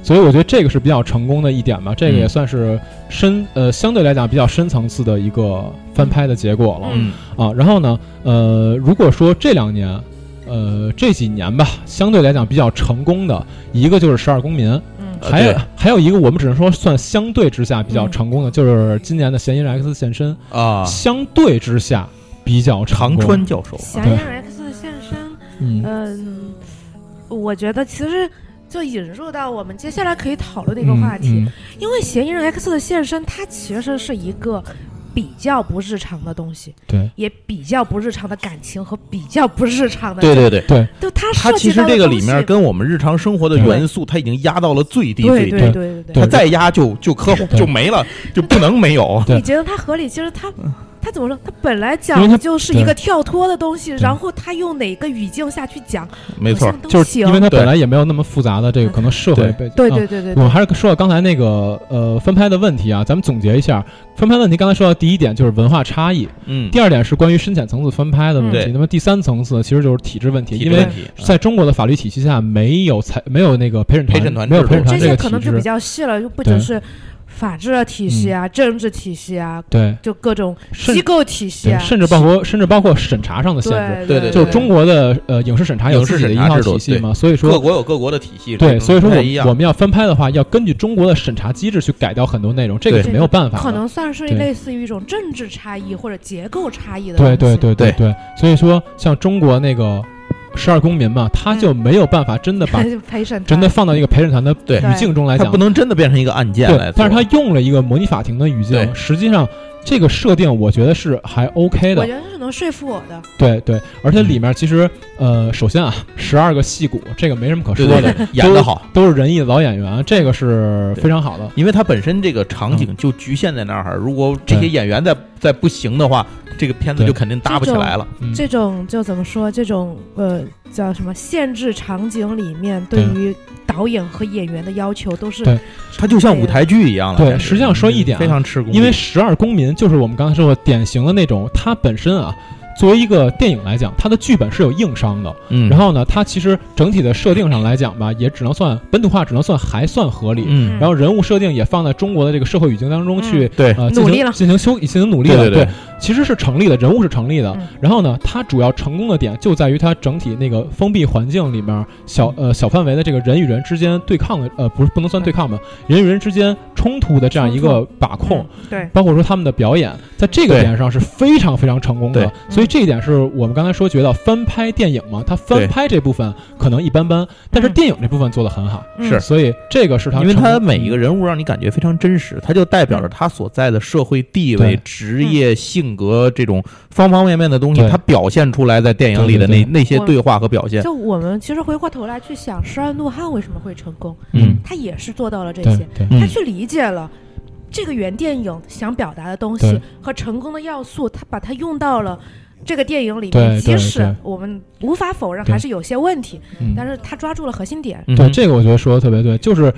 S2: 所以我觉得这个是比较成功的一点吧。这个也
S3: 嗯
S2: 算是深呃相对来讲比较深层次的一个翻拍的结果了。
S3: 嗯
S2: 啊，然后呢，呃，如果说这两年，呃，这几年吧，相对来讲比较成功的一个就是《十二公民》，还有还有一个我们只能说算相对之下比较
S4: 嗯。
S2: 成功的，就是今年的《嫌疑人 X 现身》，
S3: 啊，
S2: 相对之下比较成
S3: 长
S2: 功
S3: 川教授，
S4: 嫌疑人 X 的现身，
S2: 嗯。
S4: 嗯，我觉得其实就引入到我们接下来可以讨论的一个话题，
S2: 嗯。
S4: 因为嫌疑人 X 的现身，它其实是一个比较不日常的东西，
S2: 对。
S4: 也比较不日常的感情和比较不日常的，
S3: 对对对，
S2: 对，
S4: 就它
S3: 它
S4: 涉及
S3: 其实这个里面跟我们日常生活的元素，它已经压到了最低最低，
S4: 对对对对。
S2: 对
S3: 它再压就就科就没了，就不能没有。
S4: 你觉得它合理？其实它，它怎么说？他本来
S2: 因为它
S4: 讲的就是一个跳脱的东西，然后他用哪个语境下去讲，
S3: 没错
S2: 就是因为
S3: 他
S2: 本来也没有那么复杂的这个可能社会
S3: 对。
S2: 背景。
S4: 对
S2: 啊
S4: 对对对对，
S2: 我们还是说到刚才那个呃分拍的问题啊，咱们总结一下分拍问题。刚才说到第一点就是文化差异，
S3: 嗯，
S2: 第二点是关于深浅层次分拍的问题，那么第三层次其实就是体制问题，因为在中国的法律体系下没有裁没有那个陪审团
S3: 陪审团
S2: 没有陪审团这个体
S4: 些可能就比，较细了，就不
S2: 对
S4: 只是法治体系啊、政治体系啊，
S2: 对，
S4: 就各种机构体系，啊，
S2: 甚至包括甚至包括审查上的限制。
S4: 对
S3: 对对
S2: 就是中国的呃影视审查有
S3: 影视
S2: 自己的一套体系嘛，所以说
S3: 各国有各国的体系，
S2: 对，所以说我我们要翻拍的话，要根据中国的审查机制去改掉很多内容，这个
S3: 对。
S2: 是没有办法的。
S4: 可能算是类似于一种政治差异或者结构差异的
S2: 对对
S4: 东西。
S3: 对
S2: 对。对，所以说像中国那个十二公民嘛，他就没有办法真的把
S4: 陪审
S2: 真的放到一个陪审团的语境中来讲。
S3: 它不，能真的变成一个案件
S2: 对但是他用了一个模拟法庭的语境，实际上这个设定我觉得是还 OK 的。
S4: 我觉，得是能说服我的。
S2: 对对，而且里面其实呃，首先啊，十二个戏骨，这个没什么可说的，
S3: 对对对，演的好。
S2: 都是仁义的老演员，这个是非常好的。
S3: 因为它本身这个场景就局限在那儿，如果这些演员再再不行的话，这个片子就肯定搭不起来了。
S2: 嗯，
S4: 这种就怎么说？这种呃叫什么限制场景里面，对
S2: 对
S4: 于导演和演员的要求都是
S2: 对
S3: 它就像舞台剧一样了。
S2: 对实际上说一点啊
S3: 非常吃功，
S2: 因为《十二公民》就是我们刚才说的典型的那种，它本身啊，作为一个电影来讲，它的剧本是有硬伤的。
S3: 嗯，
S2: 然后呢，它其实整体的设定上来讲吧，也只能算本土化，只能算还算合理。
S3: 嗯，
S2: 然后人物设定也放在中国的这个社会语境当中去，
S3: 对
S2: 呃，进
S4: 努力了。
S2: 行进行修进行努力了。
S3: 对对对。
S2: 其实是成立的，人物是成立的。
S4: 嗯。
S2: 然后呢，它主要成功的点就在于它整体那个封闭环境里面小呃小范围的这个人与人之间对抗的呃不是不能算对。抗吧，人与人之间冲突的这样一个把控。
S4: 嗯对。
S2: 包括说他们的表演，在这个点上是非常非常成功的，所以这一点是我们刚才说觉得翻拍电影嘛，它翻拍这部分可能一般般，但是
S4: 嗯
S2: 电影这部分做得很好，
S4: 嗯。
S3: 是。
S2: 所以这个是他
S3: 因为他每一个人物让你感觉非常真实，他就代表着他所在的社会地位
S2: 对、
S3: 职业、性格这种方方面面的东西，他表现出来在电影里的
S2: 对对
S3: 那那些对话和表现。
S4: 就我们其实回过头来去想，《十二怒汉》为什么会成功？
S2: 嗯，
S4: 他也是做到了这些，他去理解了这个原电影想表达的东西和成功的要素，他把它用到了。这个电影里
S2: 对
S4: 面，即使我们无法否认还是有些问题，
S2: 嗯。
S4: 但是他抓住了核心点。
S2: 对这个我觉得说的特别对，就是《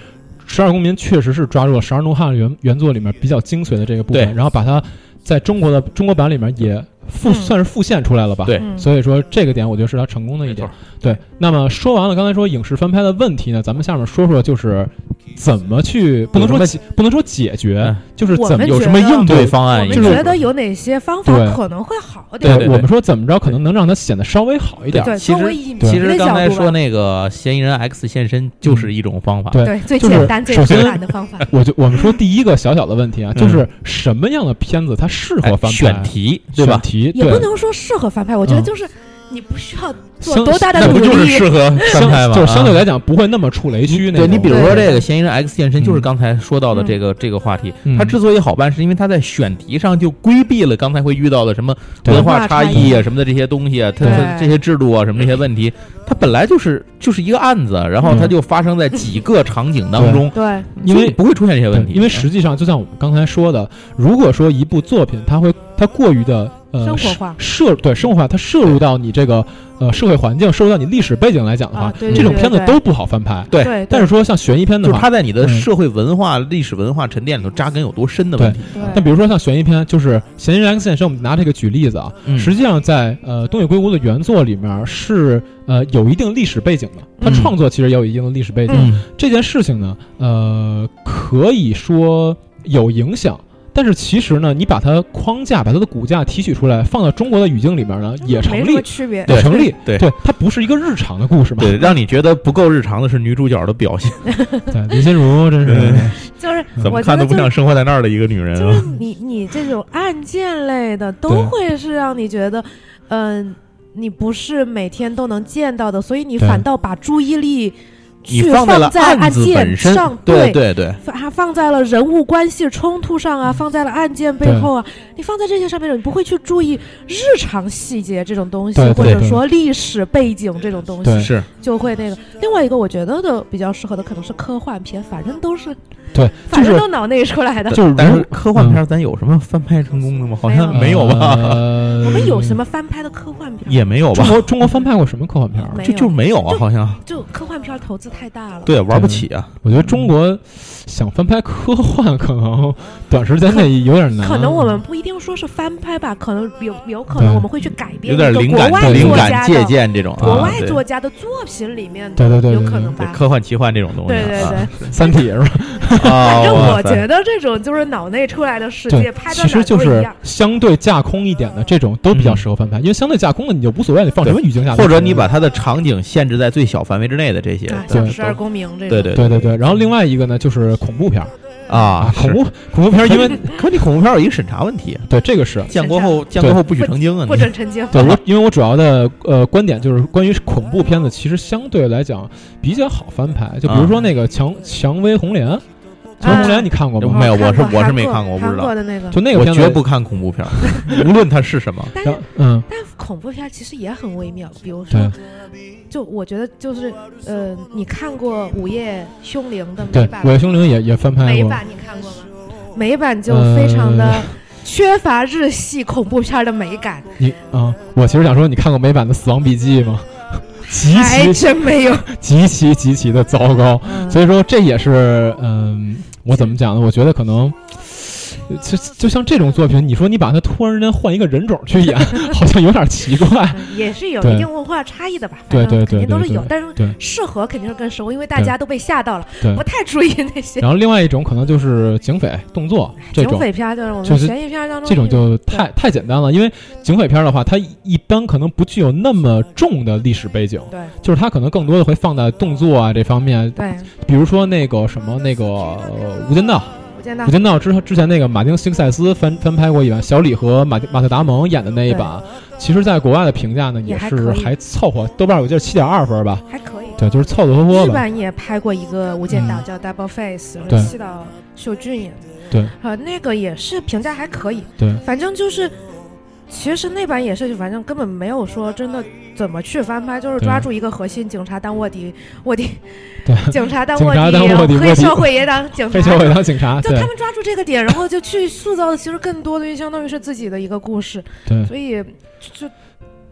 S2: 十二公民》确实是抓住了《十二怒汉》原原作里面比较精髓的这个部分，然后把它在中国的中国版里面也复、
S4: 嗯
S2: 算是复现出来了吧？
S3: 对
S4: 嗯，
S2: 所以说这个点我觉得是他成功的一点。对，那么说完了刚才说影视翻拍的问题呢，咱们下面说说就是怎么去不能说解不能说解决
S3: 嗯，
S2: 就是怎么有什么应对方
S4: 我
S2: 案，
S4: 们
S2: 就是
S4: 觉得有哪些方法可能会好点？
S3: 对
S2: 我们说怎么着可能能让它显得稍微好一点。
S4: 对，
S3: 其实其实刚才说那个嫌疑人 X 现身就是一种方法。
S2: 对
S4: 对最
S2: 就是
S4: 简单、最
S2: 首先
S4: 直男的方法。
S2: 我就我们说第一个小小的问题啊，
S3: 嗯
S2: 就是什么样的片子它适合
S3: 哎
S2: 翻拍？
S3: 选题对吧？
S2: 选题对
S4: 也不能说适合翻拍，我觉得
S2: 嗯
S4: 就是你不需要做多大的努
S3: 那不就是
S4: 力。
S3: 适合翻拍吗？
S2: 就是相对
S3: 啊
S2: 来讲不会那么触雷区那种。
S3: 对你比如说这个嫌疑人 X 现身，
S2: 嗯
S3: 就是刚才说到的
S4: 嗯
S3: 这个这个话题。
S2: 嗯
S3: 它之所以好办，是因为它在选题上就规避了刚才会遇到的什么文化差异啊什么的这些东西啊，它
S4: 对
S3: 它这些制度啊什么这些问题，它本来就是就是一个案子，然后它就发生在几个场景当中，
S4: 对，
S2: 因为
S3: 不会出现这些问题。
S2: 因为实际上就像我们刚才说的，如果说一部作品它会它过于的呃
S4: 生活化
S2: 摄对生活化，它摄入到你这个呃社会环境，摄入到你历史背景来讲的话，
S4: 啊对对
S2: 这种
S4: 对对
S2: 片子都不好翻拍。
S3: 对
S4: 对，
S2: 但是说像悬疑片的话，
S3: 就是它在你的
S2: 嗯
S3: 社会文化、历史文化沉淀里头扎根有多深的问题。
S4: 对
S2: 那比如说像悬疑片，就是《嫌疑人 X 现身》，我们拿这个举例子啊，
S3: 嗯
S2: 实际上在呃东野圭吾的原作里面是呃有一定历史背景的，他
S3: 嗯
S2: 创作其实也有一定的历史背景。
S3: 嗯
S2: 这件事情呢，呃，可以说有影响。但是其实呢，你把它框架、把它的骨架提取出来，放到中国的语境里面呢，也成立。也成立。
S3: 对
S2: 对，它不是一个日常的故事嘛。
S3: 对，让你觉得不够日常的是女主角的表现，
S2: 对，林心如真是
S3: 对
S4: 就是
S3: 怎么看都不像生活在那儿的一个女人
S4: 就是
S3: 啊。
S4: 你你这种案件类的都会是让你觉得，嗯、你不是每天都能见到的，所以你反倒把注意力去
S3: 你放在了
S4: 案
S3: 子本身
S4: 件上，，
S3: 对对对，
S4: 放还放在了人物关系冲突上啊，放在了案件背后啊，你放在这些上面，你不会去注意日常细节这种东西，
S2: 对对
S4: 或者说历史背景这种东
S2: 对
S4: 西，
S3: 是
S4: 就会那个。另外一个我觉得的比较适合的可能是科幻片，反正都是
S2: 对，
S4: 反
S2: 就是
S4: 正都脑内出来的。
S2: 就是如
S3: 但是科幻片咱有什么翻拍成功的吗？好像没有吧，
S2: 呃
S4: 我们有什么翻拍的科幻片？
S3: 也没有吧
S2: 中，国中国翻拍过什么科幻片
S3: 就就没有啊，好像
S4: 就科幻片投资太大了。
S3: 对玩不起啊。
S2: 我觉得中国想翻拍科幻，可能 短时间内有点难。
S4: 可能我们不一定说是翻拍吧，可能有有可能我们会去改编
S3: 有
S4: 一个
S3: 点灵感
S4: 国外
S3: 灵感借鉴这种啊，
S4: 国外作家的作品里面的，
S2: 对对对对
S4: 有可能吧。
S3: 科幻奇幻这种东西啊，
S4: 对对对，《
S2: 三体》是吧？
S3: 啊
S4: 反正我觉得这种就是脑内出来的世界，拍的
S2: 其实就是
S4: 哪都一样。
S2: 相对架空一点的这种都比较适合翻拍，因为相对架空的你就无所谓，你放什么语境下，
S3: 或者你把它的场景限制在最小范围之内的这些，
S4: 啊，
S3: 对
S4: 像十二公民这种，
S3: 对对
S2: 对对对。然后另外一个呢，就是恐怖片儿
S3: 啊，
S2: 恐怖恐怖片儿，因为
S3: 可你恐怖片有一个审查问题，
S2: 对这个是
S3: 建国后建国后不许成精啊，
S4: 不
S3: 你
S4: 准成精。
S2: 对我，因为我主要的呃观点就是关于恐怖片子，其实相对来讲比较好翻拍。就比如说那个蔷蔷薇红莲，蔷薇红莲你看过吗？
S3: 没有我是我是没看过我不知道
S2: 就那个片子
S3: 绝不看恐怖片，无论它是什么。
S4: 但
S2: 嗯，
S4: 但恐怖片其实也很微妙，比如
S2: 对
S4: 说，就我觉得就是呃，你看过《午夜凶铃》的
S2: 对，
S4: 美版《
S2: 午夜凶铃》也也翻拍过。
S4: 美版你看过吗？美版就非常的
S2: 呃
S4: 缺乏日系恐怖片的美感，
S2: 你啊、我其实想说，你看过美版的《死亡笔记》吗？极
S4: 还
S2: 其
S4: 真没有。
S2: 极其极其的糟糕。
S4: 嗯
S2: 所以说这也是嗯，我怎么讲呢？我觉得可能。就就像这种作品，你说你把它突然之间换一个人种去演，好像有点奇怪。
S4: 嗯也是有一定文化差异的吧，
S2: 对对对
S4: 有但是适合肯定是更适合，因为大家都被吓到了，不太注意那些
S2: 然后另外一种可能就是警匪动作这种，
S4: 警匪片，就是我们悬疑片当中
S2: 这种就太太简单了。因为警匪片的话，它一般可能不具有那么重的历史背景，
S4: 对
S2: 就是它可能更多的会放在动作啊这方面。
S4: 对，
S2: 比如说那个什么那个呃《无间道》，
S4: 我见到《
S2: 无间道》之之前那个马丁·辛塞斯翻翻拍过一版，小李和马马特·达蒙演的那一版，其实在国外的评价呢
S4: 也是
S2: 还凑合，豆瓣我记得七点二分吧，
S4: 还可以。
S2: 对，就是凑凑合合吧。
S4: 日版也拍过一个《无间道》，
S2: 嗯
S4: 叫《Double Face》，
S2: 对
S4: 是西岛秀俊演的。
S2: 对，
S4: 呃，那个也是评价还可以，
S2: 对，
S4: 反正就是，其实那版也是，反正根本没有说真的怎么去翻拍，就是抓住一个核心警察当卧底，卧底，
S2: 对
S4: 警察当卧
S2: 底
S4: 黑社会也当警察，
S2: 黑社会当警察，
S4: 就他们抓住这个点，然后就去塑造的，其实更多的就相当于是自己的一个故事，
S2: 对，
S4: 所以就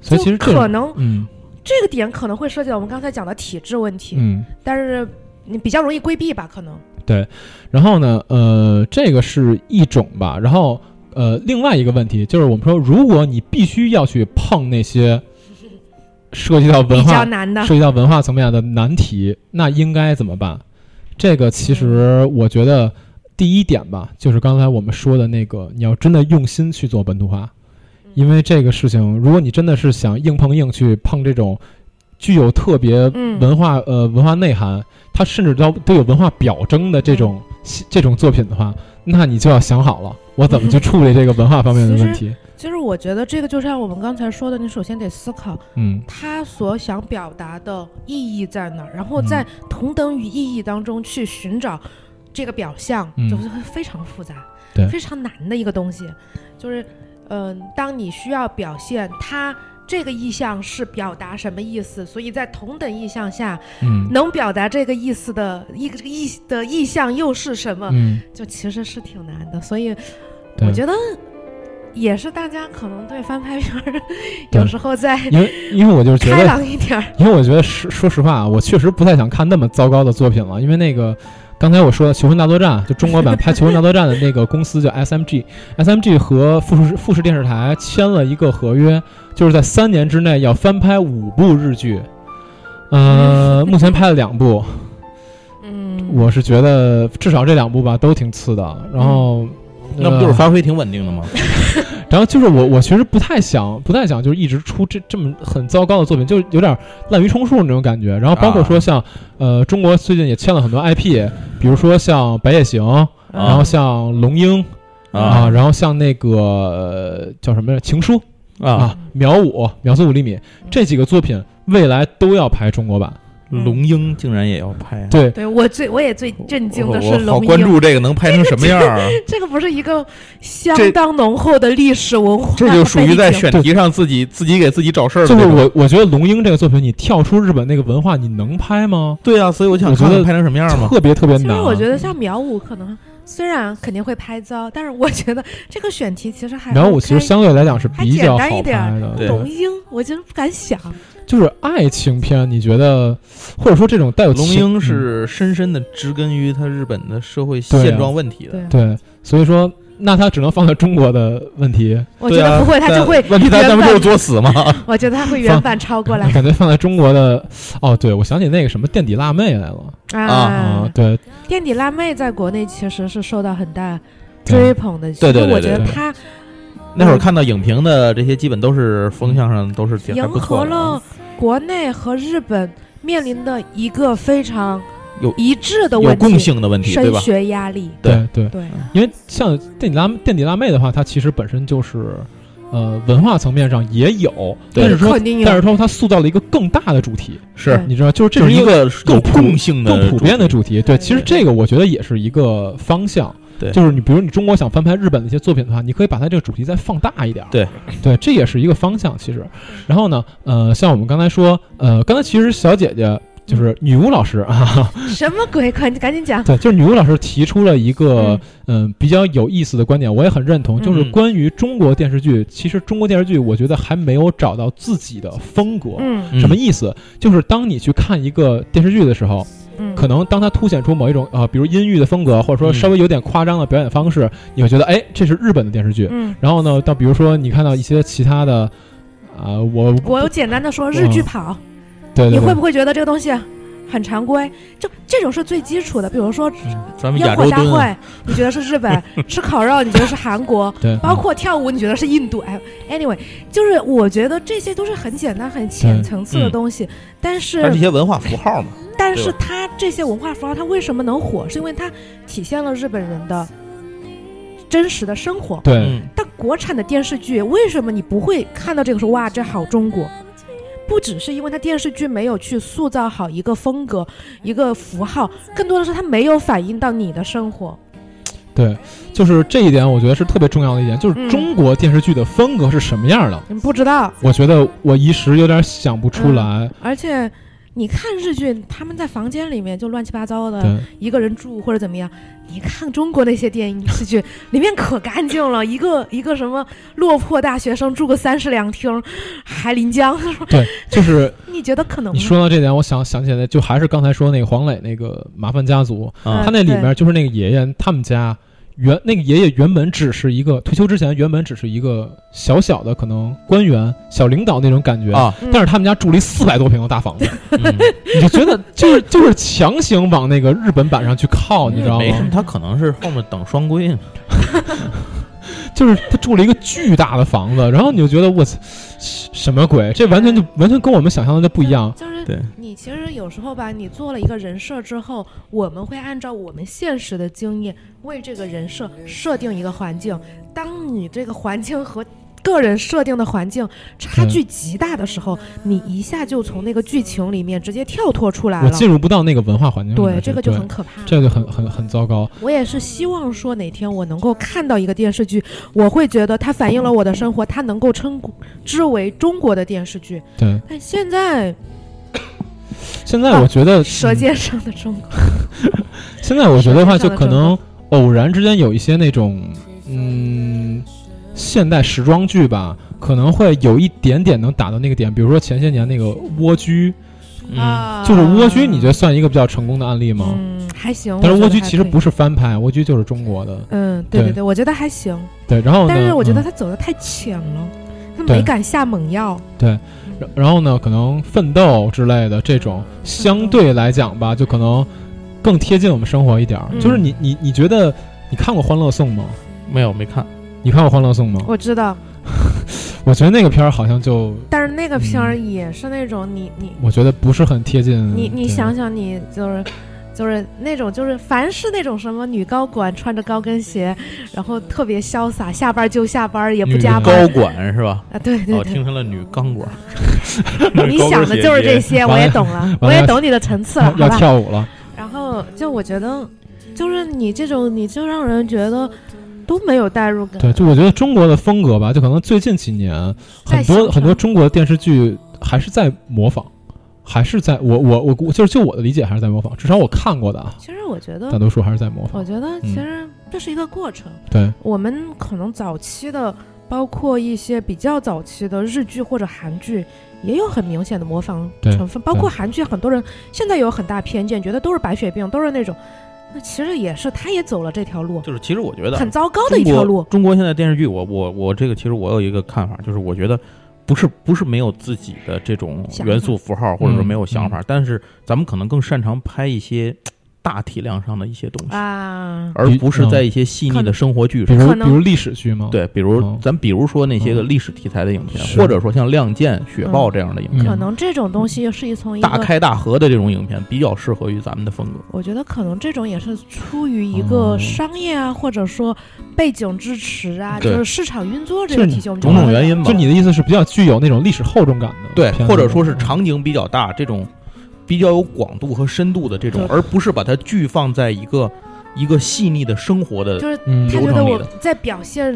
S2: 所以其实
S4: 可能
S2: 嗯。
S4: 这个点可能会涉及到我们刚才讲的体制问题，
S2: 嗯。
S4: 但是你比较容易规避吧，可能。对。
S2: 然后呢，呃，这个是一种吧。然后，呃，另外一个问题就是，我们说，如果你必须要去碰那些涉及到文化、涉，及到文化层面的难题，那应该怎么办？这个其实我觉得第一点吧，就是刚才我们说的那个，你要真的用心去做本土化，因为这个事情，如果你真的是想硬碰硬去碰这种具有特别
S4: 嗯。
S2: 文化、呃文化内涵，它甚至都都有文化表征的这种、这种作品的话，那你就要想好了，我怎么去处理这个文化方面的问题。
S4: 其实我觉得这个就像我们刚才说的，你首先得思考
S2: 嗯
S4: 他所想表达的意义在哪儿，然后
S2: 嗯
S4: 在同等语意义当中去寻找这个表象，
S2: 嗯
S4: 就是会非常复杂，
S2: 对
S4: 非常难的一个东西。就是，嗯、当你需要表现他这个意象是表达什么意思，所以在同等意象下，
S2: 嗯
S4: 能表达这个意思的一个这个意的意象又是什么，
S2: 嗯，
S4: 就其实是挺难的。所以我觉得。也是大家可能对翻拍片儿 有时候在
S2: 因为因为我就是觉
S4: 开
S2: 得，
S4: 朗一点儿，
S2: 因为我觉得实说实话啊，我确实不太想看那么糟糕的作品了，因为那个。刚才我说的《求婚大作战》，就中国版拍《求婚大作战》的那个公司叫 SMG，SMG 和富士富士电视台签了一个合约，就是在三年之内要翻拍五部日剧，呃，目前拍了两部，
S4: 嗯，
S2: 我是觉得至少这两部吧都挺次的，然后、
S3: 那不就是发挥挺稳定的吗？
S2: 然后就是我，我其实不太想，不太想，就是一直出这这么很糟糕的作品，就有点滥竽充数那种感觉。然后包括说像，呃，中国最近也签了很多 IP，比如说像《白夜行》，然后像《龙樱》啊，然后像那个、呃、叫什么来着《情书》
S3: 啊
S2: 啊，《秒五》《秒速五厘米》这几个作品，未来都要拍中国版。
S3: 龙樱竟然也要拍啊！
S2: 对，
S4: 对我最我也最震惊的
S3: 我
S4: 是
S3: 我好关
S4: 龙樱，
S3: 注这个能拍成什么样儿啊！
S4: 这个不是一个相当浓厚的历史文化
S3: 这就属于在选题上自己自己给自己找事儿的
S2: 就是。我我觉得龙樱这个作品，你跳出日本那个文化，你能拍吗？
S3: 对啊，所以我想
S2: 觉得
S3: 看看拍成什么样吗。
S2: 特别特别难。
S4: 其实我觉得像苗舞可能虽然肯定会拍糟，但是我觉得这个选题其实还
S2: 苗五
S4: OK
S2: 其实相对来讲是比较
S4: 简单一点
S2: 拍的，
S3: 对
S4: 龙樱，我真不敢想。
S2: 就是爱情片，你觉得或者说这种带有
S3: 龙樱是深深的植根于它日本的社会现状问题的。
S4: 对，
S2: 对，所以说那他只能放在中国的问题，
S4: 我觉得不会，他就会
S3: 问题他
S4: 原
S3: 他们就是，作死嘛。
S4: 我觉得他会原版抄过来
S2: 感觉放在中国的哦，对我想起那个什么垫底辣妹来了啊，
S4: 啊。
S2: 对
S4: 垫底辣妹在国内其实是受到很大追捧的，
S3: 对对对
S2: 我
S4: 觉得他
S3: 那会儿看到影评的这些，基本都是风向上都是挺
S4: 迎合。了国内和日本面临的一个非常
S3: 有
S4: 一致的
S3: 有
S4: 问题，
S3: 共性的问题，对
S4: 升
S3: 吧？
S4: 学压力。
S2: 对对，
S4: 对，
S2: 因为像垫底辣垫底辣妹的话，它其实本身就是。呃，文化层面上也有，
S3: 对
S2: 但是说但是说它塑造了一个更大的主题，
S3: 是
S2: 你知道，就是这
S3: 是是一
S2: 一个
S3: 个
S2: 更
S3: 共性的
S2: 更普遍的
S3: 主
S2: 主题。对，其实这个我觉得也是一个方向。
S3: 对
S2: 就是你比如你中国想翻拍日本的一些作品的话，你可以把它这个主题再放大一点。
S3: 对，
S2: 对，这也是一个方向。其实，然后呢，呃，像我们刚才说，呃，刚才其实小姐姐就是女巫老师啊，
S4: 什么鬼？快，你赶紧讲。
S2: 对，就是女巫老师提出了一个嗯、比较有意思的观点，我也很认同，就是
S3: 嗯
S2: 关于中国电视剧，其实中国电视剧我觉得还没有找到自己的风格。
S4: 嗯
S3: 嗯
S2: 什么意思？就是当你去看一个电视剧的时候，
S4: 嗯，
S2: 可能当它凸显出某一种呃，比如阴郁的风格，或者说
S3: 嗯
S2: 稍微有点夸张的表演方式，你会觉得哎，这是日本的电视剧。
S4: 嗯，
S2: 然后呢，到比如说你看到一些其他的，啊、我
S4: 我有简单的说日剧跑，
S2: 对对对
S4: 你会不会觉得这个东西很常规？就这种是最基础的，比如说
S3: 咱们
S4: 烟火大
S3: 亚洲蹲
S4: 会，你觉得是日本；吃烤肉，你觉得是韩国；
S2: 对，
S4: 包括跳舞，你觉得是印度。哎，anyway，就是我觉得这些都是很简单、很浅层次的
S3: 嗯
S4: 东西，但
S3: 它
S4: 是
S3: 是一些文化符号嘛。
S4: 但是它这些文化符号，它为什么能火？是因为它体现了日本人的真实的生活。
S2: 对、
S3: 嗯，
S4: 但国产的电视剧，为什么你不会看到这个说哇，这好中国？不只是因为他电视剧没有去塑造好一个风格、一个符号，更多的是他没有反映到你的生活。
S2: 对，就是这一点，我觉得是特别重要的一点，就是
S4: 嗯
S2: 中国电视剧的风格是什么样的？
S4: 你不知道，
S2: 我觉得我一时有点想不出来。
S4: 而且你看日剧，他们在房间里面就乱七八糟的，一个人住或者怎么样。你看中国那些电影视剧，里面可干净了，一个一个什么落魄大学生住个三室两厅，还临江，
S2: 对，就是
S4: 你觉得可能
S2: 你
S4: 吗？
S2: 说到这点，我想想起来，就还是刚才说那个黄磊那个麻烦家族，
S3: 啊
S2: 他那里面就是那个爷爷他们家。原那个爷爷原本只是一个退休之前原本只是一个小小的可能官员小领导那种感觉，
S3: 啊，
S4: 嗯
S2: 但是他们家住了一四百多平的大房子，
S3: 嗯
S2: 你就觉得就是就是强行往那个日本版上去靠，你知道吗
S3: 没什么，？他可能是后面等双规呢。
S2: 就是他住了一个巨大的房子，然后你就觉得我操，什么鬼？这完全就完全跟我们想象的就不一样。
S4: 就是
S3: 对
S4: 你其实有时候吧，你做了一个人设之后，我们会按照我们现实的经验为这个人设设定一个环境。当你这个环境和个人设定的环境差距极大的时候，你一下就从那个剧情里面直接跳脱出来了。
S2: 我进入不到那个文化环境
S4: 对，这个就很可怕。
S2: 这个就很很很糟糕。
S4: 我也是希望说哪天我能够看到一个电视剧，我会觉得它反映了我的生活，它能够称之为中国的电视剧。
S2: 对，
S4: 但现在
S2: 现在我觉得，《
S4: 舌
S2: 嗯
S4: 尖上的中国》
S2: 现在我觉得的话，就可能偶然之间有一些那种嗯现代时装剧吧，可能会有一点点能打到那个点。比如说前些年那个《蜗居》，
S3: 嗯，
S4: 啊，
S2: 就是《蜗居》，你觉得算一个比较成功的案例吗？
S4: 嗯，还行。
S2: 但是《蜗居》其实不是翻拍，《蜗居》就是中国的。
S4: 嗯，对对
S2: 对
S4: 对，我觉得还行。
S2: 对，然后呢？
S4: 但是我觉得
S2: 嗯
S4: 他走的太浅了，他没敢下猛药。
S2: 然然后呢，可能奋斗之类的这种，相对来讲吧，就可能更贴近我们生活一点儿。
S4: 嗯
S2: 就是你你你觉得你看过《欢乐颂》吗？
S3: 没有没看。
S2: 你看过《欢乐颂》吗？
S4: 我知道，
S2: 我觉得那个片儿好像就，
S4: 但是那个片儿也是那种你你
S2: 我觉得不是很贴近。
S4: 你你想想，你就是。就是那种，就是凡是那种什么女高管穿着高跟鞋，然后特别潇洒，下班就下班，也不加班
S3: 高管是吧？
S4: 啊！对对
S3: 哦，
S4: 对，
S3: 听成了女钢管。
S4: 你想的就是这些，我也懂了，我也懂你的层次了，
S2: 要？跳舞了。
S4: 然后就我觉得，就是你这种，你就让人觉得都没有代入感。
S2: 对，就我觉得中国的风格吧，就可能最近几年很多很多中国的电视剧还是在模仿，还是在我我我我就是就我的理解还是在模仿，至少我看过的啊，
S4: 其实我觉得
S2: 大，多数还是在模仿。
S4: 我觉得其实这是一个过程。
S2: 对，
S4: 我们可能早期的，包括一些比较早期的日剧或者韩剧，也有很明显的模仿成分。包括韩剧，很多人现在有很大偏见，觉得都是白血病，都是那种。那其实也是，他也走了这条路，
S3: 就是其实我觉得
S4: 很糟糕的一条路。
S3: 中国现在电视剧，我我我这个其实我有一个看法，就是我觉得不是不是没有自己的这种元素符号，或者说
S2: 嗯
S3: 没有想法，但是咱们可能更擅长拍一些大体量上的一些东西，
S4: 啊，
S3: 而不是在一些细腻的生活剧上。
S2: 比如比如历史剧吗？
S3: 对，比如
S2: 嗯。
S3: 咱比如说那些个
S2: 嗯。
S3: 历史题材的影片，
S2: 是。
S3: 或者说像《亮剑》《雪豹》
S4: 嗯。
S3: 这样的影
S2: 嗯
S3: 片，
S4: 可能这种东西是从一个，
S3: 大开大合的这种影片比较适合于咱们的风格。
S4: 我觉得可能这种也是出于一个
S2: 嗯
S4: 商业啊，或者说背景支持啊，就是市场运作这
S2: 就是
S4: 个体系，我们就
S3: 种种原因吧。
S2: 就你的意思是比较具有那种历史厚重感的
S3: 对或者说是
S2: 嗯
S3: 场景比较大，这种比较有广度和深度的这种，而不是把它聚放在一个一个细腻的生活的
S4: 就是
S2: 嗯
S4: 他觉得我在表现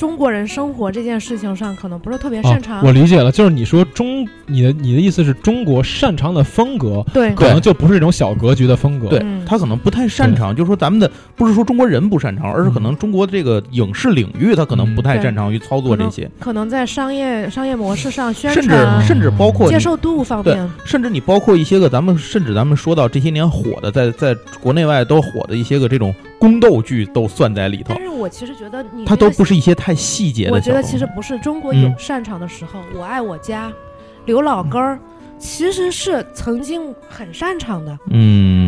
S4: 中国人生活这件事情上，可能不是特别
S2: 哦
S4: 擅长。
S2: 我理解了，就是你说中，你的你的意思是中国擅长的风格，
S4: 对。
S2: 可能就不是这种小格局的风格。
S3: 对
S4: 嗯。
S3: 他可能不太擅长，就是说咱们的不是说中国人不擅长，而是可能中国这个影视领域他可能不太
S4: 嗯
S3: 擅长于操作这些，
S4: 可能在商业商业模式上宣
S3: 甚至
S4: 传、
S3: 甚至包括
S4: 接受度方面，
S3: 甚至你包括一些个咱们甚至咱们说到这些年火的，在在国内外都火的一些个这种宫斗剧都算在里头
S4: 但，是我其实觉得你
S3: 它
S4: 这个
S3: 都不是一些太细节的
S4: 我觉得。其实不是中国
S3: 嗯
S4: 有擅长的时候，我爱我家、刘老根儿，其实是曾经很擅长的。
S3: 嗯，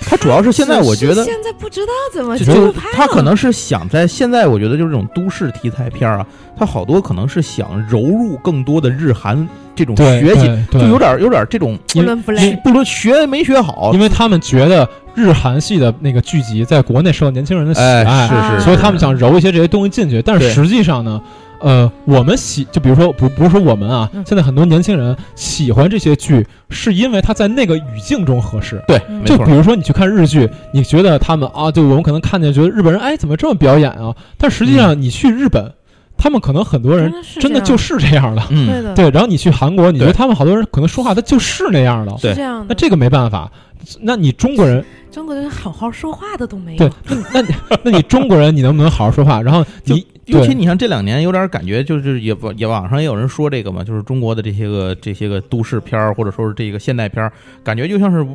S3: 它主要是现在我觉得
S4: 现在不知道怎么
S3: 就他可能是想在现在，我觉得就是这种都市题材片啊，他好多可能是想揉入更多的日韩这种学习，就有点有点这种
S4: 不伦不
S3: 你
S4: 类。
S3: 不论学没学好
S2: 因，为他们觉得日韩系的那个剧集在国内受到年轻人的喜
S3: 哎，
S2: 爱，
S3: 是是，
S2: 所以他们想揉一些这些东西进去。但是实际上呢，呃，我们喜就比如说不不是说我们啊，
S4: 嗯
S2: 现在很多年轻人喜欢这些剧，是因为他在那个语境中合适。
S3: 对，
S4: 嗯
S2: 就比，如说你去看日剧，你觉得他们啊，就我们可能看见觉得日本人哎怎么这么表演啊？但实际上你去日本，他们可能很多人
S4: 真的是这样
S2: 就是这样的。
S4: 对
S3: 嗯，
S4: 的，
S2: 对，然后你去韩国，你觉得他们好多人可能说话他就是那样的。
S3: 对
S4: 是这样的。
S2: 那这个没办法，那你中国人，
S4: 中国人好好说话的都没有。
S2: 对，那你那你中国人，你能不能好好说话？然后你对
S3: 尤其你像这两年有点感觉，就是也也网上也有人说这个嘛，就是中国的这些个这些个都市片儿，或者说是这个现代片儿，感觉就像是。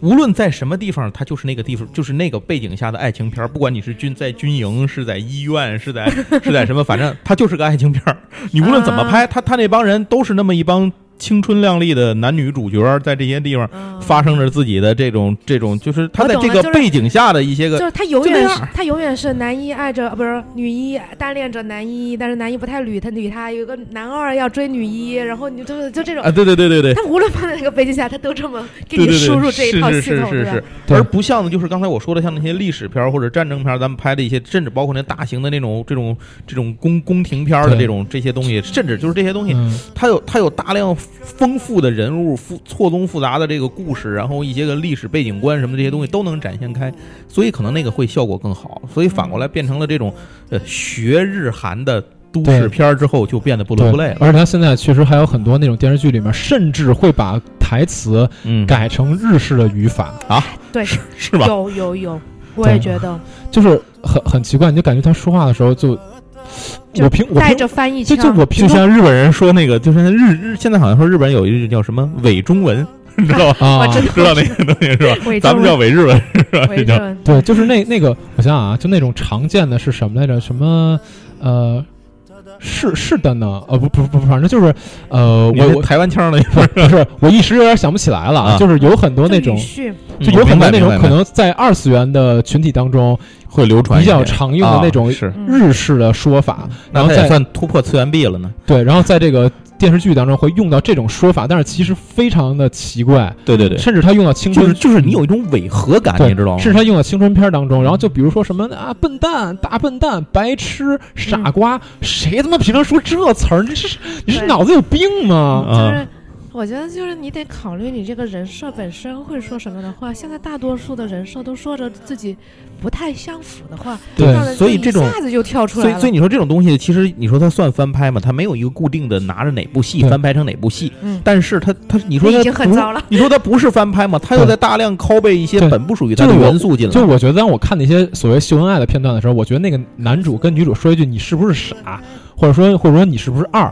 S3: 无论在什么地方，它就是那个地方，就是那个背景下的爱情片儿。不管你是军在军营，是在医院，是在是在什么，反正它就是个爱情片儿。你无论怎么拍，他他那帮人都是那么一帮青春靓丽的男女主角，在这些地方
S4: 嗯。
S3: 发生着自己的这种这种，就是他在这个背景下的一些个
S4: 就是他永远他永远是男一爱着，呃不是女一单恋着男一，但是男一不太捋他捋他，有个男二要追女一，然后你就就这种
S3: 啊，，对对对对对，
S4: 他无论放在哪个背景下，他都这么给你输入这一套系统，
S3: 是是是是而不像的就是刚才我说的，像那些历史片或者战争片，咱们拍的一些，甚至包括那大型的那种这种这种宫宫廷片的这种这些东西，甚至就是这些东西，
S2: 嗯，
S3: 它有它有大量丰富的人物、复错综复杂的这个故事，然后一些个历史背景观什么的这些东西都能展现开，所以可能那个会效果更好。所以反过来变成了这种呃学日韩的都市片儿之后，就变得不伦不类了。
S2: 而且他现在确实还有很多那种电视剧里面，甚至会把台词
S3: 嗯，
S2: 改成日式的语法啊，
S4: 对，
S3: 是吧？
S4: 有有有，我也觉得，
S2: 就是很很奇怪，你就感觉他说话的时候，就我平我
S4: 带着翻译
S2: 就
S4: 腔，
S3: 就
S2: 就我平常
S3: 像日本人说那个，就是日日现在好像说日本有一句叫什么伪中文，你知道吧？
S2: 啊
S4: 我，知道
S3: 那个东西是吧？咱们叫伪日文是吧？
S2: 对，就是那那个，我想想啊，就那种常见的是什么来着？什么呃，是是的呢？呃，不不不，反正就是呃，我我
S3: 台湾腔的，
S2: 不是不是，我一时有点想不起来了，
S3: 啊
S2: 就是有很多那种就有很多那种可能在二次元的群体当中
S3: 会流传
S2: 比较常用的那种日式的说法，然后再
S3: 算突破次元壁了呢。
S2: 对，然后在这个电视剧当中会用到这种说法，但是其实非常的奇怪，
S3: 对对对，
S2: 甚至他用到青春
S3: 就是就是你有一种违和感，你知道吗？
S2: 甚至他用到青春片当中，然后就比如说什么啊，笨蛋、大笨蛋、白痴、傻瓜，谁他妈平常说这词儿？你是你是脑子有病吗？
S4: 就
S3: 啊
S4: 是我觉得就是你得考虑你这个人设本身会说什么的话。现在大多数的人设都说着自己不太相符的话，
S2: 对
S3: 所以这种
S4: 一下子就跳出来了。
S3: 所以所以你说这种东西，其实你说它算翻拍吗？它没有一个固定的拿着哪部戏翻拍成哪部戏，
S4: 嗯
S3: 但是它它你说它
S4: 已经很
S3: 不
S4: 糟了。
S3: 你说它不是翻拍吗？它又在大量拷贝一些本不属于它的元素进来。
S2: 就我觉得，当我看那些所谓秀恩爱的片段的时候，我觉得那个男主跟女主说一句“你是不是傻”，或者说或者说你是不是二，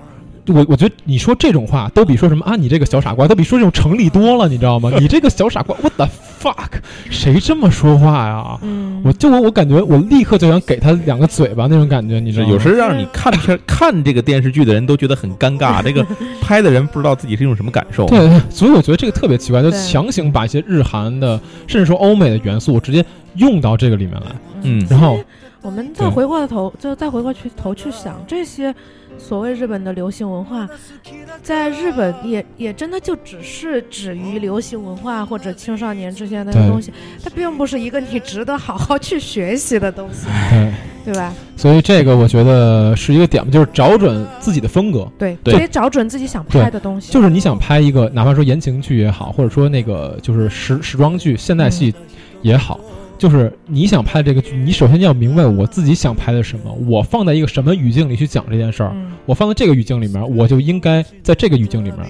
S2: 我我觉得你说这种话都比说什么啊你这个小傻瓜都比说这种成立多了，你知道吗？你这个小傻瓜，what the fuck，谁这么说话呀？
S4: 嗯，
S2: 我就我我感觉我立刻就想给他两个嘴巴那种感觉，你知道吗？
S3: 有时让你看片看这个电视剧的人都觉得很尴尬，这个 拍的人不知道自己是一种什么感受。
S2: 对，所以我觉得这个特别奇怪，就强行把一些日韩的，甚至说欧美的元素直接用到这个里面来。
S3: 嗯
S2: 然后
S4: 我们再回过头，就再回过去头去想这些所谓日本的流行文化，在日本也也真的就只是止于流行文化或者青少年之间的东西，它并不是一个你值得好好去学习的东西，
S2: 对，
S4: 对吧？
S2: 所以这个我觉得是一个点，就是找准自己的风格。
S4: 对，
S3: 对
S4: 得找准自己想拍的东西。
S2: 就是你想拍一个，哪怕说言情剧也好，或者说那个就是时时装剧、现代戏也好，就是你想拍这个剧，你首先要明白我自己想拍的什么，我放在一个什么语境里去讲这件事儿，
S4: 嗯，
S2: 我放在这个语境里面，我就应该在这个语境里面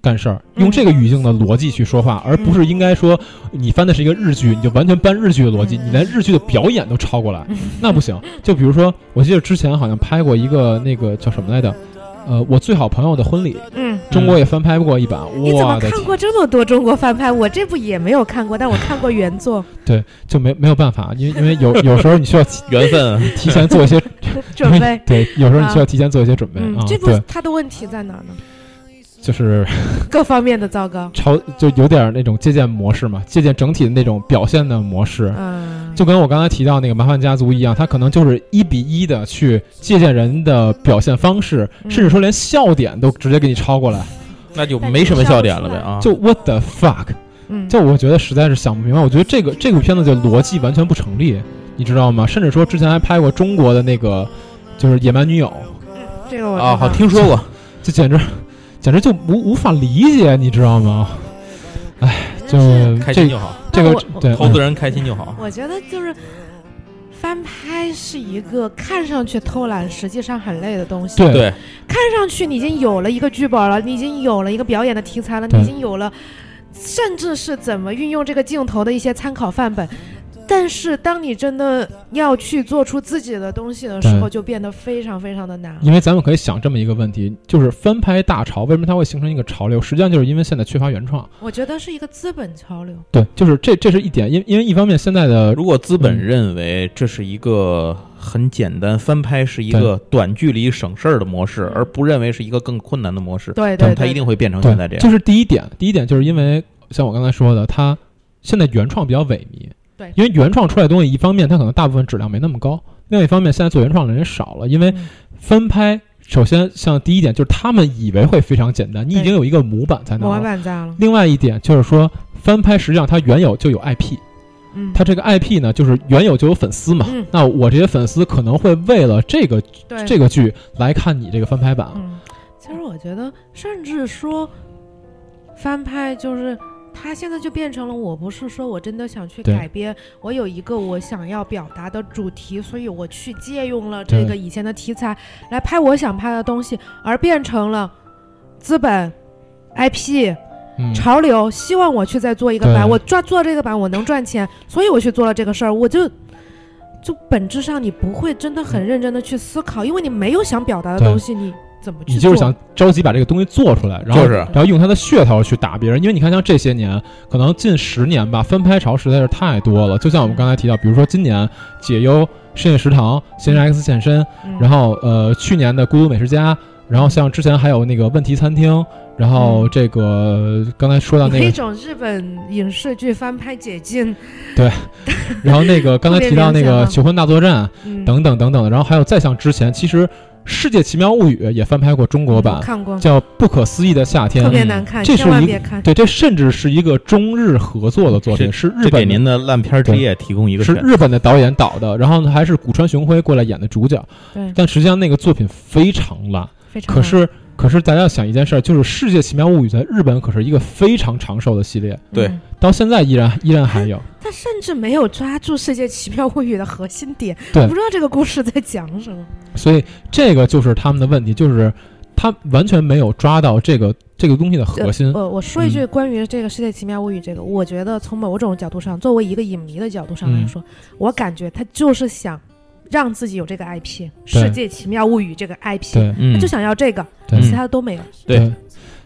S2: 干事儿，
S4: 嗯
S2: 用这个语境的逻辑去说话，而不是应该说你翻的是一个日剧，你就完全搬日剧的逻辑，
S4: 嗯。
S2: 你连日剧的表演都抄过来。
S4: 嗯，
S2: 那不行。就比如说，我记得之前好像拍过一个那个叫什么来着，呃，我最好朋友的婚礼，
S4: 嗯，
S2: 中国也翻拍过一版，
S4: 你怎么
S2: 我，
S4: 看过这么多中国翻拍？我这部也没有看过，但我看过原作，
S2: 对，就没没有办法，因为因为有 有时候你需要
S3: 缘分，
S2: 提前做一些
S4: 准备。
S2: 对，有时候你需要提前做一些准备啊，，
S4: 嗯这部
S2: 对，
S4: 它的问题在哪呢？
S2: 就是
S4: 各方面的糟糕。
S2: 超就有点那种借鉴模式嘛，借鉴整体的那种表现的模式。
S4: 嗯，
S2: 就跟我刚才提到那个《麻烦家族》一样，他可能就是一比一的去借鉴人的表现方式，
S4: 嗯
S2: 甚至说连笑点都直接给你抄过来，
S3: 那就没什么笑点了呗啊！
S2: 就 what the fuck，
S4: 嗯，
S2: 就我觉得实在是想不明白。我觉得这个这部片子就逻辑完全不成立，你知道吗？甚至说之前还拍过中国的那个就是《野蛮女友
S4: 这个我
S3: 啊，好听说过，》，
S2: 就简直简直就无无法理解，你知道吗？哎，就这
S3: 开心就好，
S2: 这个对
S3: 投资人开心就好。
S4: 我觉得就是翻拍是一个看上去偷懒，实际上很累的东西。
S2: 对
S3: 对，
S4: 看上去你已经有了一个剧本了，你已经有了一个表演的题材了，你已经有了，甚至是怎么运用这个镜头的一些参考范本。但是，当你真的要去做出自己的东西的时候，就变得非常非常的难。
S2: 因为咱们可以想这么一个问题，就是翻拍大潮为什么它会形成一个潮流？实际上就是因为现在缺乏原创。
S4: 我觉得是一个资本潮流。
S2: 对，就是这这是一点，因因为一方面现在的
S3: 如果资本
S2: 嗯
S3: 认为这是一个很简单，翻拍是一个短距离省事儿的模式，而不认为是一一个更困难的模式，
S4: 对对对，
S3: 那么它一定会变成现在这样。
S2: 就是第一点，第一点就是因为像我刚才说的，它现在原创比较萎靡。
S4: 对
S2: 因为原创出来的东西，一方面它可能大部分质量没那么高，另外一方面现在做原创的人少了，因为
S4: 嗯
S2: 翻拍，首先像第一点就是他们以为会非常简单，你已经有一个模板在那
S4: 模
S2: 了。
S4: 板在了。
S2: 另外一点就是说，翻拍实际上它原有就有 IP，
S4: 嗯，
S2: 它这个 IP 呢，就是原有就有粉丝嘛。
S4: 嗯
S2: 那我这些粉丝可能会为了这个这个剧来看你这个翻拍版。
S4: 嗯，其实我觉得，甚至说翻拍就是。它现在就变成了，我不是说我真的想去改编，我有一个我想要表达的主题，所以我去借用了这个以前的题材来拍我想拍的东西，而变成了资本、IP、
S2: 嗯，
S4: 潮流，希望我去再做一个版，我赚做这个版我能赚钱，所以我去做了这个事儿，我就就本质上你不会真的很认真的去思考，因为你没有想表达的东西，你怎么去？
S2: 你就是想着急把这个东西做出来，然后
S3: 就是
S2: 然后用它的噱头去打别人。因为你看，像这些年，可能近十年吧，翻拍潮实在是太多了。就像我们刚才提到，比如说今年解忧、深夜食堂、嫌疑人 X 现身，
S4: 嗯
S2: 然后呃去年的孤独美食家，然后像之前还有那个问题餐厅，然后
S4: 嗯
S2: 这个刚才说到那个，
S4: 有一种日本影视剧翻拍解禁，对
S2: 然后那个 刚才提到那个求婚大作战
S4: 嗯，
S2: 等等等等的，然后还有再像之前，其实世界奇妙物语》也翻拍过中国
S4: 我
S2: 版，
S4: 看过，
S2: 叫《不可思议的夏天
S4: 特》。别难看，
S2: 这是一
S4: 别看。
S2: 对，这甚至是一个中日合作的作品，是日本给
S3: 您的烂片之夜提供一个
S2: 是日本的导演导的，然后呢还是古川雄辉过来演的主角，
S4: 对，
S2: 但实际上那个作品非常烂。
S4: 非常
S2: 可是可是大家要想一件事儿，就是《世界奇妙物语》在日本可是一个非常长寿的系列，
S3: 对
S4: 嗯
S2: 到现在依然依然还有。
S4: 他甚至没有抓住《世界奇妙物语》的核心点，我不知道这个故事在讲什么。
S2: 所以这个就是他们的问题，就是他完全没有抓到这个这个东西的核心。
S4: 我我说一
S2: 嗯
S4: 句关于这个《世界奇妙物语》这个，我觉得从某种角度上，作为一个影迷的角度上来
S2: 嗯
S4: 说，我感觉他就是想让自己有这个 IP，《世界奇妙物语》这个 IP，他就想要这个，其他的都没有。
S3: 对。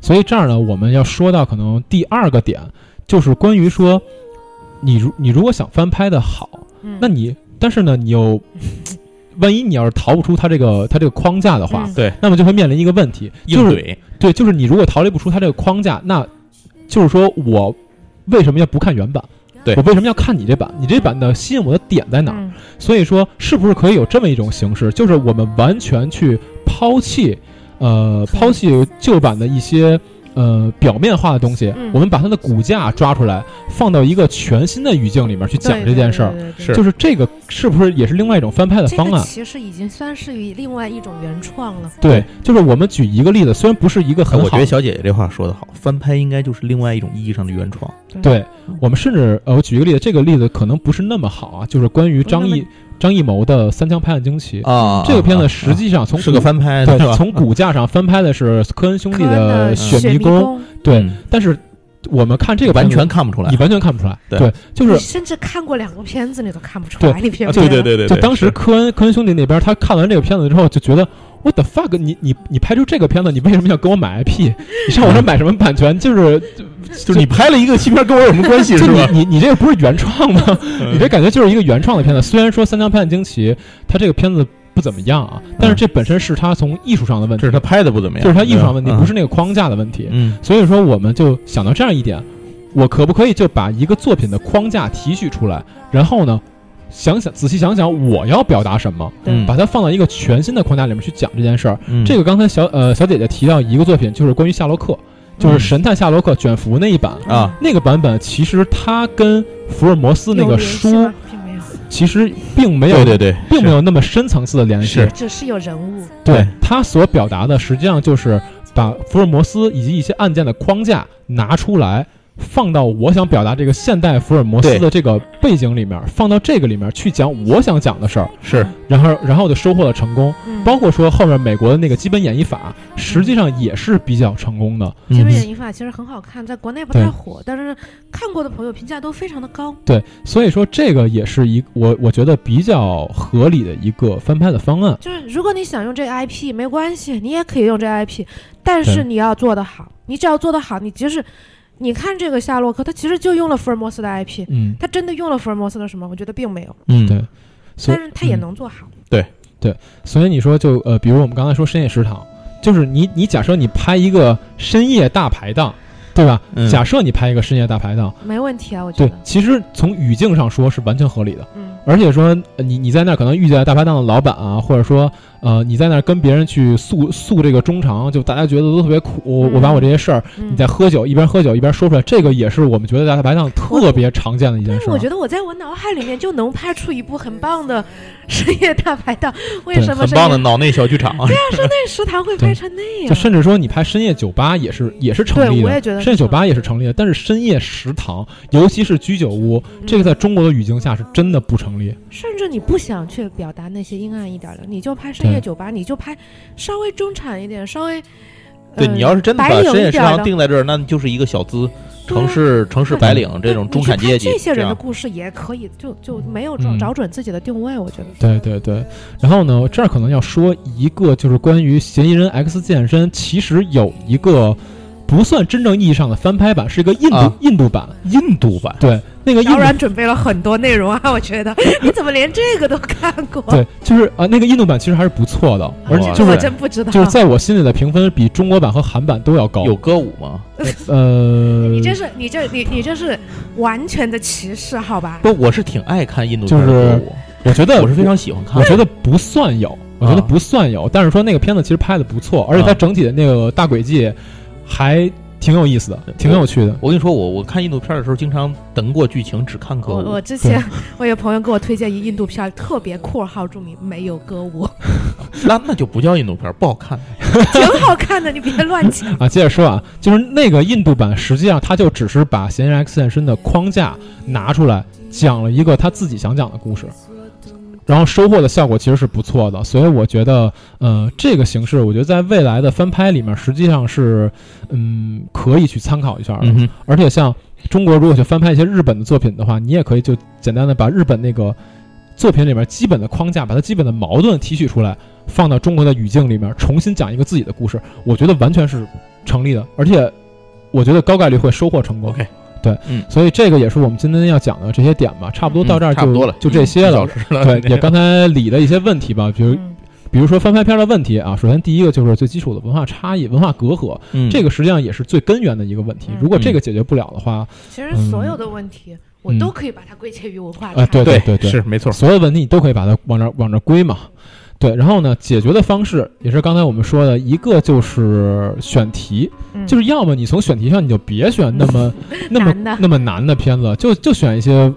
S2: 所以这样呢，我们要说到可能第二个点，就是关于说，你如你如果想翻拍的好，
S4: 嗯，
S2: 那你但是呢，你又万一你要是逃不出它这个它这个框架的话，
S4: 嗯。
S3: 对。
S2: 那么就会面临一个问题，就是，对，就是你如果逃离不出它这个框架，那就是说我为什么要不看原版？
S3: 对
S2: 我为什么要看你这版？你这版的吸引我的点在哪儿？
S4: 嗯
S2: 所以说，是不是可以有这么一种形式，就是我们完全去抛弃，呃，抛弃旧版的一些呃表面化的东西，
S4: 嗯
S2: 我们把它的骨架抓出来，放到一个全新的语境里面去讲这件事儿。就是这个是不是也是另外一种翻拍的
S4: 这个
S2: 方案？
S4: 其实已经算是于另外一种原创了。
S2: 对，就是我们举一个例子，虽然不是一个很好
S3: 哎我觉得小姐姐这话说的好，翻拍应该就是另外一种意义上的原创。
S2: 对我们甚至呃，我举一个例子，这个例子可能不是那么好啊，就是关于张艺张艺谋的《三枪拍案惊奇》
S3: 啊
S2: 这个片子，实际上从
S3: 是个翻拍，
S2: 对
S3: 吧？
S2: 从骨架上翻拍的是科恩兄弟
S4: 的
S2: 雪
S4: 迷
S2: 迷宫，，对
S3: 嗯，
S2: 但是我们看这个
S3: 完全看不出来
S2: 你。完全看不出来，
S3: 对
S2: 对，就是
S4: 你甚至看过两个片子，你都看不出来里边
S3: 啊对对对对，
S2: 就当时科恩科恩兄弟那边他看完这个片子之后就觉得。What the fuck！你你你拍出这个片子，你为什么要跟我买 IP？你上我这买什么版权？就是
S3: 就是你拍了一个新片，跟我有什么关系
S2: 是你
S3: 吧？
S2: 你你这个不是原创吗？你这感觉就是一个原创的片子。虽然说《三枪拍案惊奇》它这个片子不怎么样啊，但是这本身是它从艺术上的问题，
S3: 这是他拍的不怎么样，
S2: 就是它艺术上的问题，
S3: 嗯
S2: 不是那个框架的问题。
S3: 嗯
S2: 所以说，我们就想到这样一点：我可不可以就把一个作品的框架提取出来，然后呢，想想仔细想想我要表达什么，
S3: 嗯。
S2: 把它放到一个全新的框架里面去讲这件事儿。
S3: 嗯。
S2: 这个刚才小呃小姐姐提到一个作品，就是关于夏洛克，就是
S3: 嗯
S2: 神探夏洛克卷福那一版。
S3: 啊，
S2: 那个版本其实它跟福尔摩斯那个书其实并没有
S3: 对对对，
S2: 并没有那么深层次的联系。
S4: 只是有人物。
S2: 对
S3: 对。
S2: 它所表达的，实际上就是把福尔摩斯以及一些案件的框架拿出来，放到我想表达这个现代福尔摩斯的这个背景里面，放到这个里面去讲我想讲的事儿，
S3: 是
S2: 然后然后就收获了成功。
S4: 嗯
S2: 包括说后面美国的那个基本演绎法，实际上也是比较成功的。
S4: 基本
S3: 嗯
S4: 演绎法其实很好看，在国内不太火，但是看过的朋友评价都非常的高。
S2: 对，所以说这个也是一我我觉得比较合理的一个翻拍的方案。
S4: 就是如果你想用这个 IP 没关系，你也可以用这个 IP，但是你要做得好。你只要做得好，你即使你看这个夏洛克，他其实就用了福尔摩斯的 IP，
S2: 嗯
S4: 他真的用了福尔摩斯的什么？我觉得并没有，
S3: 嗯
S2: 对，所以
S4: 但是他也
S2: 嗯
S4: 能做好。
S2: 对对所以你说就呃，比如我们刚才说深夜食堂，就是你你假设你拍一个深夜大排档，对吧？
S3: 嗯
S2: 假设你拍一个深夜大排档，
S4: 没问题啊，我觉得
S2: 对
S4: 得，，
S2: 其实从语境上说是完全合理的。
S4: 嗯，
S2: 而且说呃你你在那儿可能遇见大排档的老板啊，或者说呃你在那儿跟别人去诉诉这个衷肠，就大家觉得都特别苦，我把我这些事儿，
S4: 嗯
S2: 你在喝酒一边喝酒一边说出来，这个也是我们觉得在大排档特别常见的一件事儿。
S4: 但是我觉得我在我脑海里面就能拍出一部很棒的深夜大排档。为什么
S3: 很棒的脑内小剧场。
S4: 对啊，深夜食堂会拍成那样？
S2: 就甚至说你拍深夜酒吧也是也是成立的，
S4: 对我也觉得
S2: 深夜酒吧也是成立的，但是深夜食堂，尤其是居酒屋，
S4: 嗯
S2: 这个在中国的语境下是真的不成立。
S4: 甚至你不想去表达那些阴暗一点的，你就拍深夜
S2: 对
S4: 酒吧，你就拍稍微中产一点，稍微
S3: 对
S4: 呃
S3: 你要是真的把深夜食堂定在这儿，那就是一个小资城市城市白领这种中产阶级
S4: 这些人的故事也可以，就就没有找
S2: 嗯
S4: 找准自己的定位，我觉得。
S2: 对对对，然后呢，这儿可能要说一个，就是关于《嫌疑人 X 健身》，其实有一个不算真正意义上的翻拍版，是一个印度、
S3: 啊
S2: 印度版。
S3: 印度版。
S2: 对，那个印度
S4: 小阮准备了很多内容啊，我觉得你怎么连这个都看过？
S2: 对，就是啊、那个印度版其实还是不错的，而且
S3: 哇
S2: 就是
S4: 我真不知道。
S2: 就是在我心里的评分比中国版和韩版都要高。
S3: 有歌舞吗？
S2: 呃，
S4: 你这是你这你你这是完全的歧视，好吧？
S3: 不，我是挺爱看印度
S2: 就是
S3: 片的歌舞，
S2: 我觉得
S3: 我是非常喜欢看。
S2: 我觉得不算有，我觉得
S3: 啊
S2: 不算有，但是说那个片子其实拍的不错，而且它
S3: 啊
S2: 整体的那个大轨迹还挺有意思的，挺有趣的。
S3: 我跟你说，我我看印度片的时候，经常等过剧情，只看歌舞
S4: 我我。之前我有朋友给我推荐一印度片儿，特别括号注明没有歌舞，
S3: 那那就不叫印度片，不好看。
S4: 挺好看的，你别乱讲。
S2: 啊，接着说啊，就是那个印度版，实际上它就只是把《嫌疑人 X 现身》的框架拿出来，讲了一个他自己想讲的故事，然后收获的效果其实是不错的。所以我觉得，呃，这个形式，我觉得在未来的翻拍里面，实际上是，嗯，可以去参考一下的。
S3: 嗯，
S2: 而且像中国如果去翻拍一些日本的作品的话，你也可以就简单的把日本那个作品里面基本的框架，把它基本的矛盾提取出来，放到中国的语境里面，重新讲一个自己的故事，我觉得完全是成立的，而且我觉得高概率会收获成功。
S3: OK
S2: 对，
S3: 嗯
S2: 所以这个也是我们今天要讲的这些点吧，差不多到这儿就、
S3: 嗯差不多了
S2: 就这些了。对，也刚才理了一些问题吧，比如
S4: 嗯
S2: 比如说翻拍片的问题啊，首先第一个就是最基础的文化差异、文化隔阂，
S3: 嗯
S2: 这个实际上也是最根源的一个问题
S4: 嗯。
S2: 如果这个解决不了的话，
S4: 其实所有的问题，我
S2: 嗯
S4: 都可以把它归结于文化
S2: 啊
S4: 差异。
S2: 对对对
S3: 是没错。
S2: 所有问题你都可以把它往这儿往这儿归嘛。对，然后呢，解决的方式也是刚才我们说的一个就是选题，
S4: 嗯
S2: 就是要么你从选题上你就别选那么 那么那么难的片子，就就选一些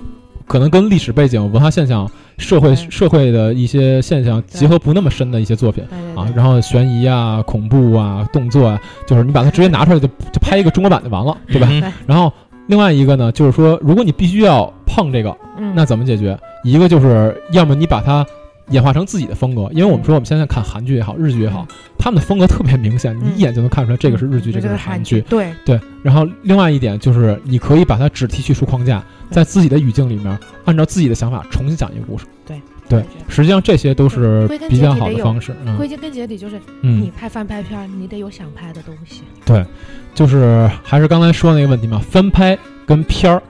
S2: 可能跟历史背景、文化现象、社会社会的一些现象结合不那么深的一些作品啊，然后悬疑啊、恐怖啊、动作啊，就是你把它直接拿出来就就拍一个中国版就完了，对吧？然后另外一个呢，就是说如果你必须要碰这个，
S4: 嗯，
S2: 那怎么解决？一个就是要么你把它演化成自己的风格，因为我们说我们现在看韩剧也好，日剧也好，他们的风格特别明显，你一眼就能看出来这个是日剧，这个是韩剧。
S4: 对，
S2: 对，然后另外一点就是你可以把它只提取出框架，在自己的语境里面，按照自己的想法重新讲一个故事。
S4: 对
S2: 对，实际上这些都是比较好的方式。嗯
S4: 归根结底就是你
S2: 嗯，
S4: 拍翻拍片儿，你得有想拍的东西。
S2: 对就是还是刚才说那个问题嘛，翻拍跟片儿。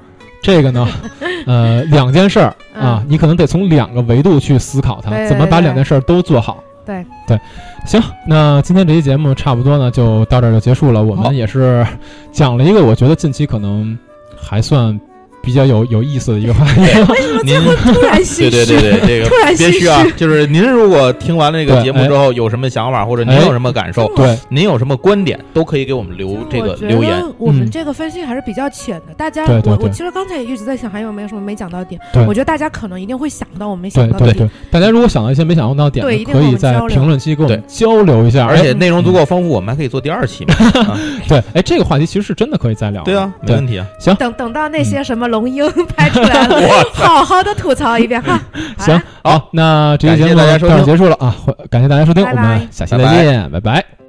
S2: 这个呢，呃，两件事儿啊，你可能得从两个维度去思考它，
S4: 对
S2: 怎么把两件事儿都做好。
S4: 对
S2: 对，行，那今天这期节目差不多呢，就到这儿就结束了。我们也是讲了一个我觉得近期可能还算比较有有意思的一个话题。
S3: 您
S4: 突然心
S3: 对
S4: 虚，
S3: 对对对，这
S4: 突然
S3: 个别
S4: 心
S3: 虚啊！就是您如果听完了这个节目之后有什么想法，或者您
S2: 哎
S3: 有什么感受，
S2: 对，
S3: 您有什么观点，都可以给我们留这个留言。
S4: 我们
S2: 嗯
S4: 这个分析还是比较浅的，大家
S2: 对对对
S4: 我我其实刚才也一直在想还有没有什么没讲到的点，
S2: 对
S4: 我觉得大家可能一定会想到我没想
S2: 对对
S4: 到的点
S2: 对，，大家如果想到一些没想到的点，
S4: 对
S2: 可以在评论区跟我们
S3: 对
S2: 交流一下。
S3: 而且
S2: 哎
S3: 内容足够丰富，我们还可以做第二期嘛。啊
S2: 对，哎，这个话题其实是真的可以再聊。
S3: 对啊，没问题啊。
S4: 行等等到那
S2: 嗯
S4: 些什么龙樱拍出来了，好好的吐槽一遍哈。
S2: 行，好，那这期节目到这儿结束了啊，感谢大家收听，我们下期
S3: 拜拜。
S2: 再见，拜拜。「